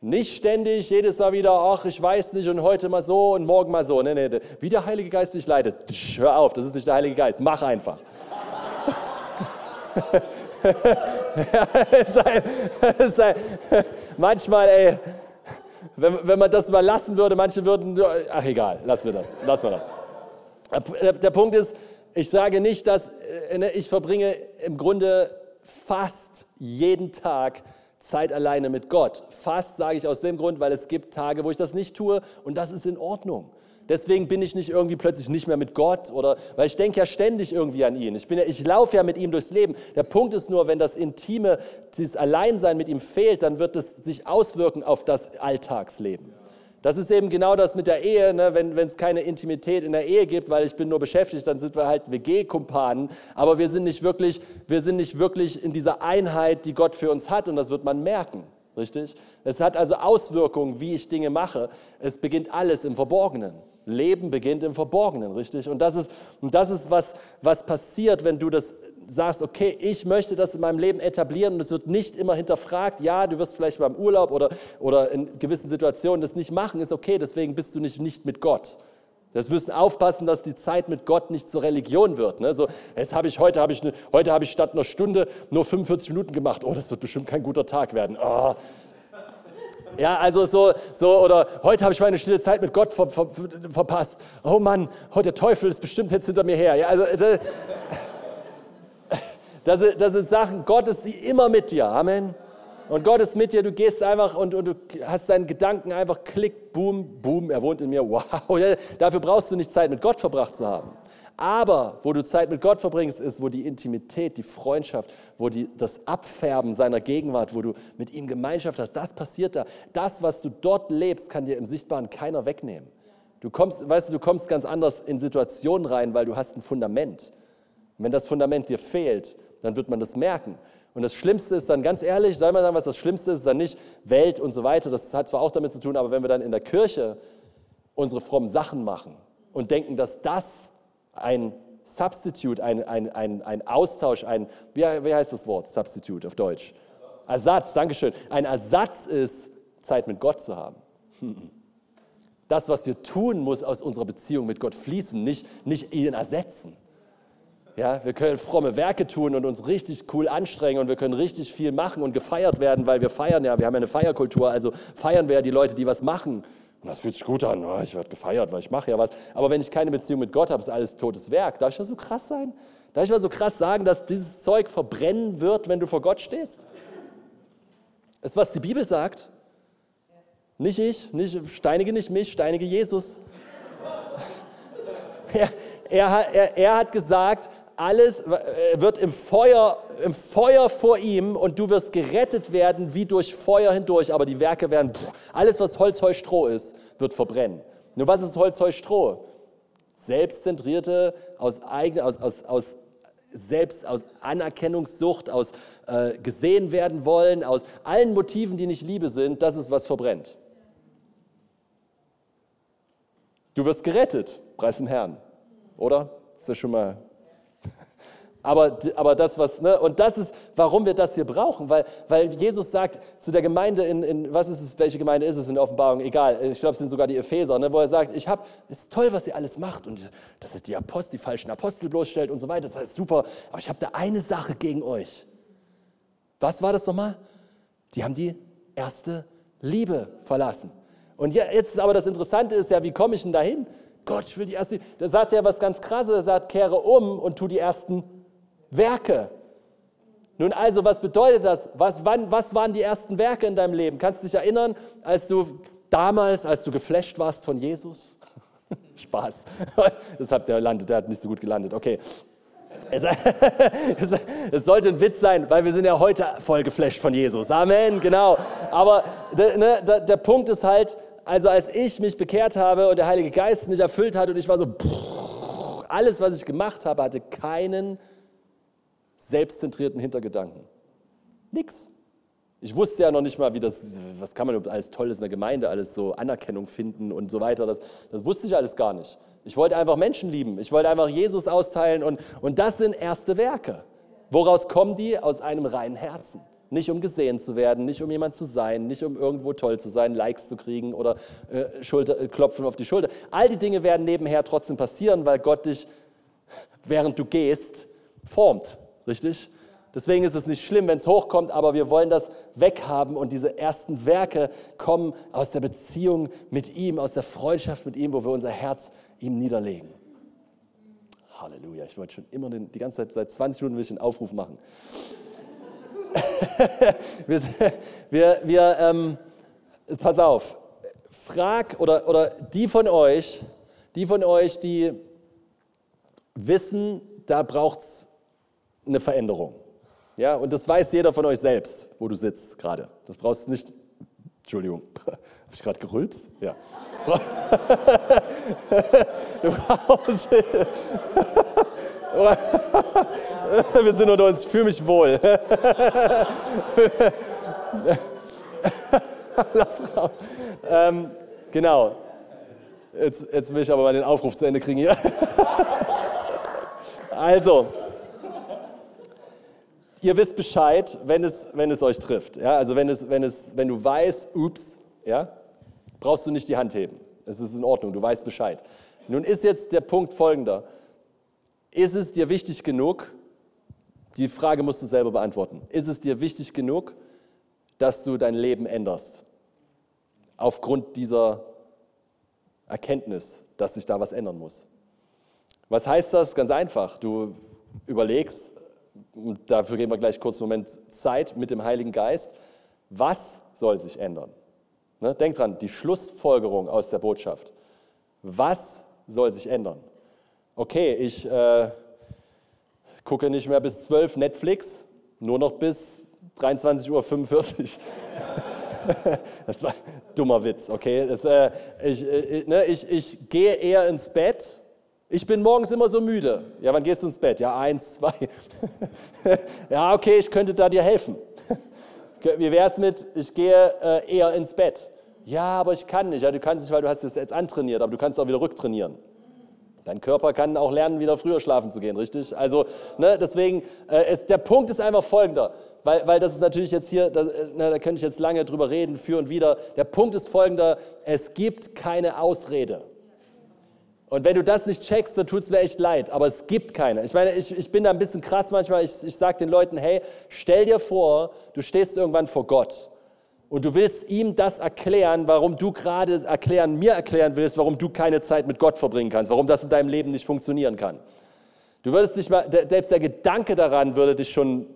Nicht ständig, jedes Mal wieder, ach, ich weiß nicht und heute mal so und morgen mal so. Nee, nee, wie der Heilige Geist dich leitet. Hör auf, das ist nicht der Heilige Geist, mach einfach. manchmal, ey, wenn, wenn man das mal lassen würde, manche würden, ach egal, lassen wir das, lassen wir das. Der Punkt ist, ich sage nicht, dass äh, ne, ich verbringe im Grunde fast jeden Tag Zeit alleine mit Gott. Fast sage ich aus dem Grund, weil es gibt Tage, wo ich das nicht tue und das ist in Ordnung. Deswegen bin ich nicht irgendwie plötzlich nicht mehr mit Gott oder weil ich denke ja ständig irgendwie an ihn. Ich, bin ja, ich laufe ja mit ihm durchs Leben. Der Punkt ist nur, wenn das Intime, dieses Alleinsein mit ihm fehlt, dann wird es sich auswirken auf das Alltagsleben. Das ist eben genau das mit der Ehe, ne? wenn es keine Intimität in der Ehe gibt, weil ich bin nur beschäftigt, dann sind wir halt WG-Kumpanen, aber wir sind, nicht wirklich, wir sind nicht wirklich in dieser Einheit, die Gott für uns hat und das wird man merken, richtig? Es hat also Auswirkungen, wie ich Dinge mache. Es beginnt alles im Verborgenen. Leben beginnt im Verborgenen, richtig? Und das ist, und das ist was, was passiert, wenn du das sagst, okay, ich möchte das in meinem Leben etablieren und es wird nicht immer hinterfragt, ja, du wirst vielleicht beim Urlaub oder, oder in gewissen Situationen das nicht machen, ist okay, deswegen bist du nicht, nicht mit Gott. Das müssen aufpassen, dass die Zeit mit Gott nicht zur Religion wird. Ne? So, jetzt habe ich heute habe ich eine, heute habe ich statt einer Stunde nur 45 Minuten gemacht. Oh, das wird bestimmt kein guter Tag werden. Oh, ja, also so, so oder heute habe ich meine stille Zeit mit Gott ver, ver, verpasst. Oh Mann, heute der Teufel ist bestimmt jetzt hinter mir her. Ja, also das, das, das sind Sachen, Gott ist immer mit dir. Amen. Und Gott ist mit dir, du gehst einfach und, und, du hast deinen Gedanken einfach klick, boom, boom, er wohnt in mir, wow. Dafür brauchst du nicht Zeit mit Gott verbracht zu haben. Aber wo du Zeit mit Gott verbringst, ist, wo die Intimität, die Freundschaft, wo die, das Abfärben seiner Gegenwart, wo du mit ihm Gemeinschaft hast, das passiert da. Das, was du dort lebst, kann dir im Sichtbaren keiner wegnehmen. Du kommst, weißt du, du kommst ganz anders in Situationen rein, weil du hast ein Fundament. Und wenn das Fundament dir fehlt, dann wird man das merken. Und das Schlimmste ist dann, ganz ehrlich, soll man sagen, was das Schlimmste ist, ist dann nicht Welt und so weiter. Das hat zwar auch damit zu tun, aber wenn wir dann in der Kirche unsere frommen Sachen machen und denken, dass das ein Substitute, ein, ein, ein, ein Austausch, ein, wie, wie heißt das Wort Substitute auf Deutsch? Ersatz, Dankeschön. Ein Ersatz ist, Zeit mit Gott zu haben. Das, was wir tun, muss aus unserer Beziehung mit Gott fließen, nicht, nicht ihn ersetzen. Ja, wir können fromme Werke tun und uns richtig cool anstrengen und wir können richtig viel machen und gefeiert werden, weil wir feiern ja, wir haben ja eine Feierkultur, also feiern wir ja die Leute, die was machen. Und das fühlt sich gut an. Ich werde gefeiert, weil ich mache ja was. Aber wenn ich keine Beziehung mit Gott habe, ist alles totes Werk. Darf ich mal so krass sein? Darf ich mal so krass sagen, dass dieses Zeug verbrennen wird, wenn du vor Gott stehst? Das ist, was die Bibel sagt. Nicht ich, nicht, steinige nicht mich, steinige Jesus. Er, er, er, er hat gesagt, alles äh, wird im Feuer, im Feuer vor ihm und du wirst gerettet werden wie durch Feuer hindurch, aber die Werke werden, pff, alles was Holz, Heu, Stroh ist, wird verbrennen. Nur was ist Holz, Heu, Stroh? Selbstzentrierte, aus, eigen, aus, aus, aus selbst aus Anerkennungssucht, aus äh, gesehen werden wollen, aus allen Motiven, die nicht Liebe sind, das ist, was verbrennt. Du wirst gerettet, preis dem Herrn, oder? ist ja schon mal aber, aber das, was, ne? und das ist, warum wir das hier brauchen, weil, weil Jesus sagt zu der Gemeinde, in, in, was ist es, welche Gemeinde ist es in der Offenbarung, egal, ich glaube, es sind sogar die Epheser, ne? wo er sagt, ich habe, es ist toll, was ihr alles macht und dass ihr die Apostel, die falschen Apostel bloßstellt und so weiter, das ist super, aber ich habe da eine Sache gegen euch. Was war das nochmal? Die haben die erste Liebe verlassen. Und jetzt ist aber das Interessante ist ja, wie komme ich denn dahin? Gott, ich will die erste, da sagt er was ganz krasses, er sagt, kehre um und tu die ersten Werke. Nun also, was bedeutet das? Was, wann, was waren die ersten Werke in deinem Leben? Kannst du dich erinnern, als du damals, als du geflasht warst von Jesus? Spaß. Das hat der landet, der hat nicht so gut gelandet. Okay. Es, es, sollte ein Witz sein, weil wir sind ja heute voll geflasht von Jesus. Amen, genau. Aber ne, der, der Punkt ist halt, also als ich mich bekehrt habe und der Heilige Geist mich erfüllt hat und ich war so, alles, was ich gemacht habe, hatte keinen selbstzentrierten Hintergedanken. Nix. Ich wusste ja noch nicht mal, wie das, was kann man alles Tolles in der Gemeinde, alles so Anerkennung finden und so weiter. Das, das wusste ich alles gar nicht. Ich wollte einfach Menschen lieben. Ich wollte einfach Jesus austeilen und, und das sind erste Werke. Woraus kommen die? Aus einem reinen Herzen. Nicht um gesehen zu werden, nicht um jemand zu sein, nicht um irgendwo toll zu sein, Likes zu kriegen oder äh, Schulter, äh, Klopfen auf die Schulter. All die Dinge werden nebenher trotzdem passieren, weil Gott dich, während du gehst, formt. Richtig? Deswegen ist es nicht schlimm, wenn es hochkommt, aber wir wollen das weghaben und diese ersten Werke kommen aus der Beziehung mit ihm, aus der Freundschaft mit ihm, wo wir unser Herz ihm niederlegen. Halleluja, ich wollte schon immer den, die ganze Zeit, seit 20 Minuten will ich einen Aufruf machen. wir, wir, wir ähm, pass auf, frag oder, oder die von euch, Die von euch, die wissen, da braucht es eine Veränderung. Ja, und das weiß jeder von euch selbst, wo du sitzt gerade. Das brauchst du nicht. Entschuldigung, habe ich gerade gerülpst? Ja. du brauchst. Wir sind unter uns, ich fühle mich wohl. Lass raus. Ähm, genau. Jetzt, jetzt will ich aber mal den Aufruf zu Ende kriegen hier. also, ihr wisst Bescheid, wenn es, wenn es euch trifft. Ja? Also wenn, es, wenn, es, wenn du weißt, ups, ja, brauchst du nicht die Hand heben. Es ist in Ordnung, du weißt Bescheid. Nun ist jetzt der Punkt folgender. Ist es dir wichtig genug, die Frage musst du selber beantworten, ist es dir wichtig genug, dass du dein Leben änderst? Aufgrund dieser Erkenntnis, dass sich da was ändern muss. Was heißt das? Ganz einfach. Du überlegst, dafür geben wir gleich kurz einen Moment Zeit mit dem Heiligen Geist, was soll sich ändern? Ne? Denk dran, die Schlussfolgerung aus der Botschaft. Was soll sich ändern? Okay, ich äh, gucke nicht mehr bis 12 Netflix, nur noch bis 23.45 Uhr. das war ein dummer Witz, okay? Das, äh, ich, äh, ne, ich, ich gehe eher ins Bett. Ich bin morgens immer so müde. Ja, wann gehst du ins Bett? Ja, eins, zwei. ja, okay, ich könnte da dir helfen. Wie wäre es mit, ich gehe äh, eher ins Bett? Ja, aber ich kann nicht. Ja, du kannst nicht, weil du hast es jetzt antrainiert, aber du kannst auch wieder rücktrainieren. Dein Körper kann auch lernen, wieder früher schlafen zu gehen, richtig? Also, ne, deswegen, äh, es, der Punkt ist einfach folgender weil, weil das ist natürlich jetzt hier, da, na, da könnte ich jetzt lange drüber reden, für und wieder. Der Punkt ist folgender, es gibt keine Ausrede. Und wenn du das nicht checkst, dann tut es mir echt leid, aber es gibt keine. Ich meine, ich, ich bin da ein bisschen krass manchmal, ich, ich sage den Leuten, hey, stell dir vor, du stehst irgendwann vor Gott und du willst ihm das erklären, warum du gerade erklären, mir erklären willst, warum du keine Zeit mit Gott verbringen kannst, warum das in deinem Leben nicht funktionieren kann. Du würdest nicht mal, selbst der Gedanke daran würde dich schon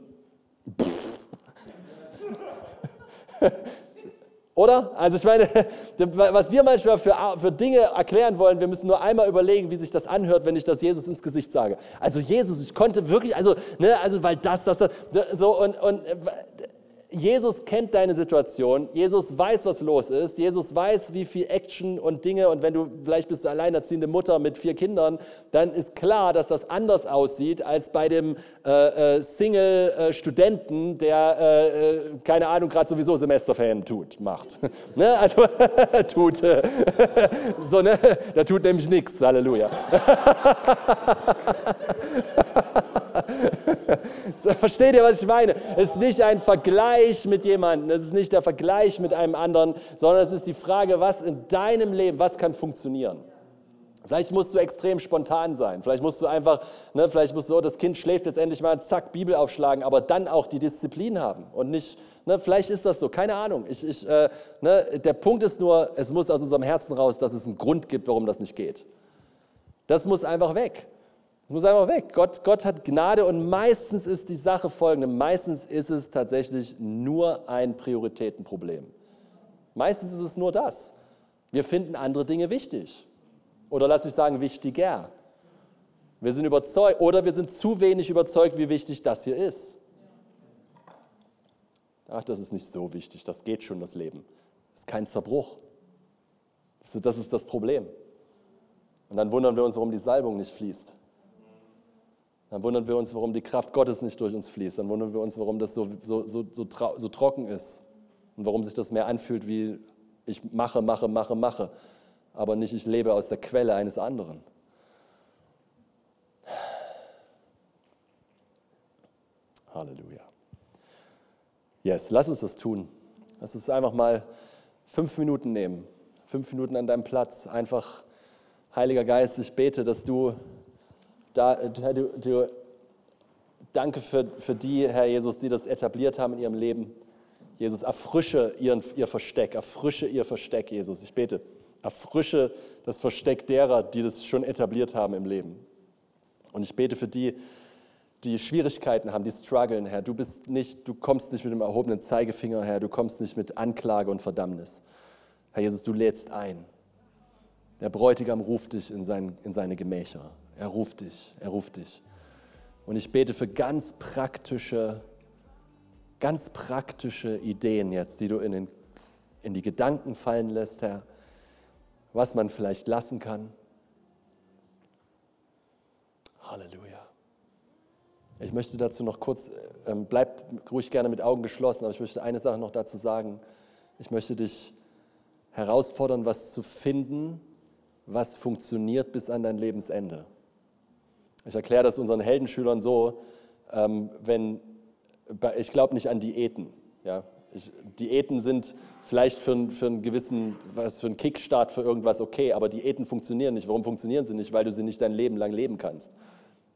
Oder? Also ich meine, was wir manchmal für, für Dinge erklären wollen, wir müssen nur einmal überlegen, wie sich das anhört, wenn ich das Jesus ins Gesicht sage. Also Jesus, ich konnte wirklich, also, ne, also weil das, das, das, so und, und Jesus kennt deine Situation, Jesus weiß, was los ist, Jesus weiß, wie viel Action und Dinge und wenn du vielleicht bist du alleinerziehende Mutter mit vier Kindern, dann ist klar, dass das anders aussieht als bei dem äh, äh, Single-Studenten, der, äh, äh keine Ahnung, gerade sowieso Semesterferien tut, macht. ne? Also tut, so, ne? der tut nämlich nichts, Halleluja. Versteht ihr, was ich meine? Es ist nicht ein Vergleich mit jemandem, es ist nicht der Vergleich mit einem anderen, sondern es ist die Frage, was in deinem Leben, was kann funktionieren? Vielleicht musst du extrem spontan sein. Vielleicht musst du einfach, ne, vielleicht musst du, oh, das Kind schläft jetzt endlich mal, zack, Bibel aufschlagen, aber dann auch die Disziplin haben und nicht, ne, vielleicht ist das so, keine Ahnung. Ich, ich, äh, ne, der Punkt ist nur, es muss aus unserem Herzen raus, dass es einen Grund gibt, warum das nicht geht. Das muss einfach weg. Es muss einfach weg. Gott, Gott hat Gnade und meistens ist die Sache folgende. Meistens ist es tatsächlich nur ein Prioritätenproblem. Meistens ist es nur das. Wir finden andere Dinge wichtig. Oder lass mich sagen, wichtiger. Wir sind überzeugt oder wir sind zu wenig überzeugt, wie wichtig das hier ist. Ach, das ist nicht so wichtig, das geht schon, das Leben. Das ist kein Zerbruch. Das ist das Problem. Und dann wundern wir uns, warum die Salbung nicht fließt. Dann wundern wir uns, warum die Kraft Gottes nicht durch uns fließt. Dann wundern wir uns, warum das so, so, so, so, so trocken ist. Und warum sich das mehr anfühlt wie ich mache, mache, mache, mache. Aber nicht ich lebe aus der Quelle eines anderen. Halleluja. Yes, lass uns das tun. Lass uns einfach mal fünf Minuten nehmen. Fünf Minuten an deinem Platz. Einfach, Heiliger Geist, ich bete, dass du da, du, du, danke für, für die, Herr Jesus, die das etabliert haben in ihrem Leben. Jesus, erfrische ihren, ihr Versteck, erfrische ihr Versteck, Jesus. Ich bete, erfrische das Versteck derer, die das schon etabliert haben im Leben. Und ich bete für die, die Schwierigkeiten haben, die strugglen, Herr. Du bist nicht, du kommst nicht mit dem erhobenen Zeigefinger, Herr. Du kommst nicht mit Anklage und Verdammnis. Herr Jesus, du lädst ein. Der Bräutigam ruft dich in, sein, in seine Gemächer. Er ruft dich, er ruft dich. Und ich bete für ganz praktische, ganz praktische Ideen jetzt, die du in, den, in die Gedanken fallen lässt, Herr, was man vielleicht lassen kann. Halleluja. Ich möchte dazu noch kurz, ähm, bleibt ruhig gerne mit Augen geschlossen, aber ich möchte eine Sache noch dazu sagen. Ich möchte dich herausfordern, was zu finden, was funktioniert bis an dein Lebensende. Ich erkläre das unseren Heldenschülern so, ähm, wenn, ich glaube nicht an Diäten. Ja? Ich, Diäten sind vielleicht für, für einen gewissen, was für einen Kickstart für irgendwas okay, aber Diäten funktionieren nicht. Warum funktionieren sie nicht? Weil du sie nicht dein Leben lang leben kannst.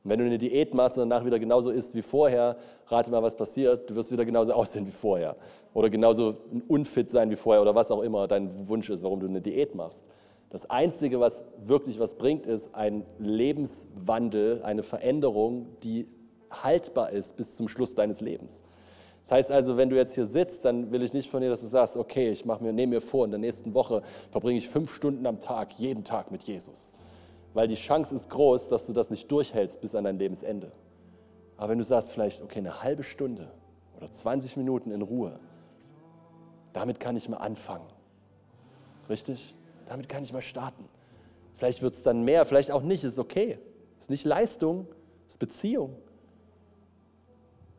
Und wenn du eine Diät machst und danach wieder genauso isst wie vorher, rate mal, was passiert. Du wirst wieder genauso aussehen wie vorher. Oder genauso unfit sein wie vorher oder was auch immer dein Wunsch ist, warum du eine Diät machst. Das Einzige, was wirklich was bringt, ist ein Lebenswandel, eine Veränderung, die haltbar ist bis zum Schluss deines Lebens. Das heißt also, wenn du jetzt hier sitzt, dann will ich nicht von dir, dass du sagst, okay, ich mache mir, nehme mir vor, in der nächsten Woche verbringe ich fünf Stunden am Tag, jeden Tag mit Jesus weil die Chance ist groß, dass du das nicht durchhältst bis an dein Lebensende. Aber wenn du sagst, vielleicht, okay, eine halbe Stunde oder 20 Minuten in Ruhe, damit kann ich mal anfangen. Richtig? Damit kann ich mal starten. Vielleicht wird es dann mehr, vielleicht auch nicht, ist okay. Ist nicht Leistung, ist Beziehung.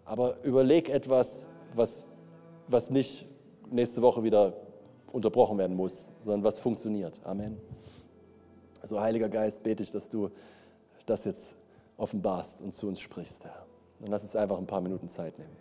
Aber überleg etwas, was, was nicht nächste Woche wieder unterbrochen werden muss, sondern was funktioniert. Amen. So, Heiliger Geist, bete ich, dass du das jetzt offenbarst und zu uns sprichst, Herr. Und lass uns einfach ein paar Minuten Zeit nehmen.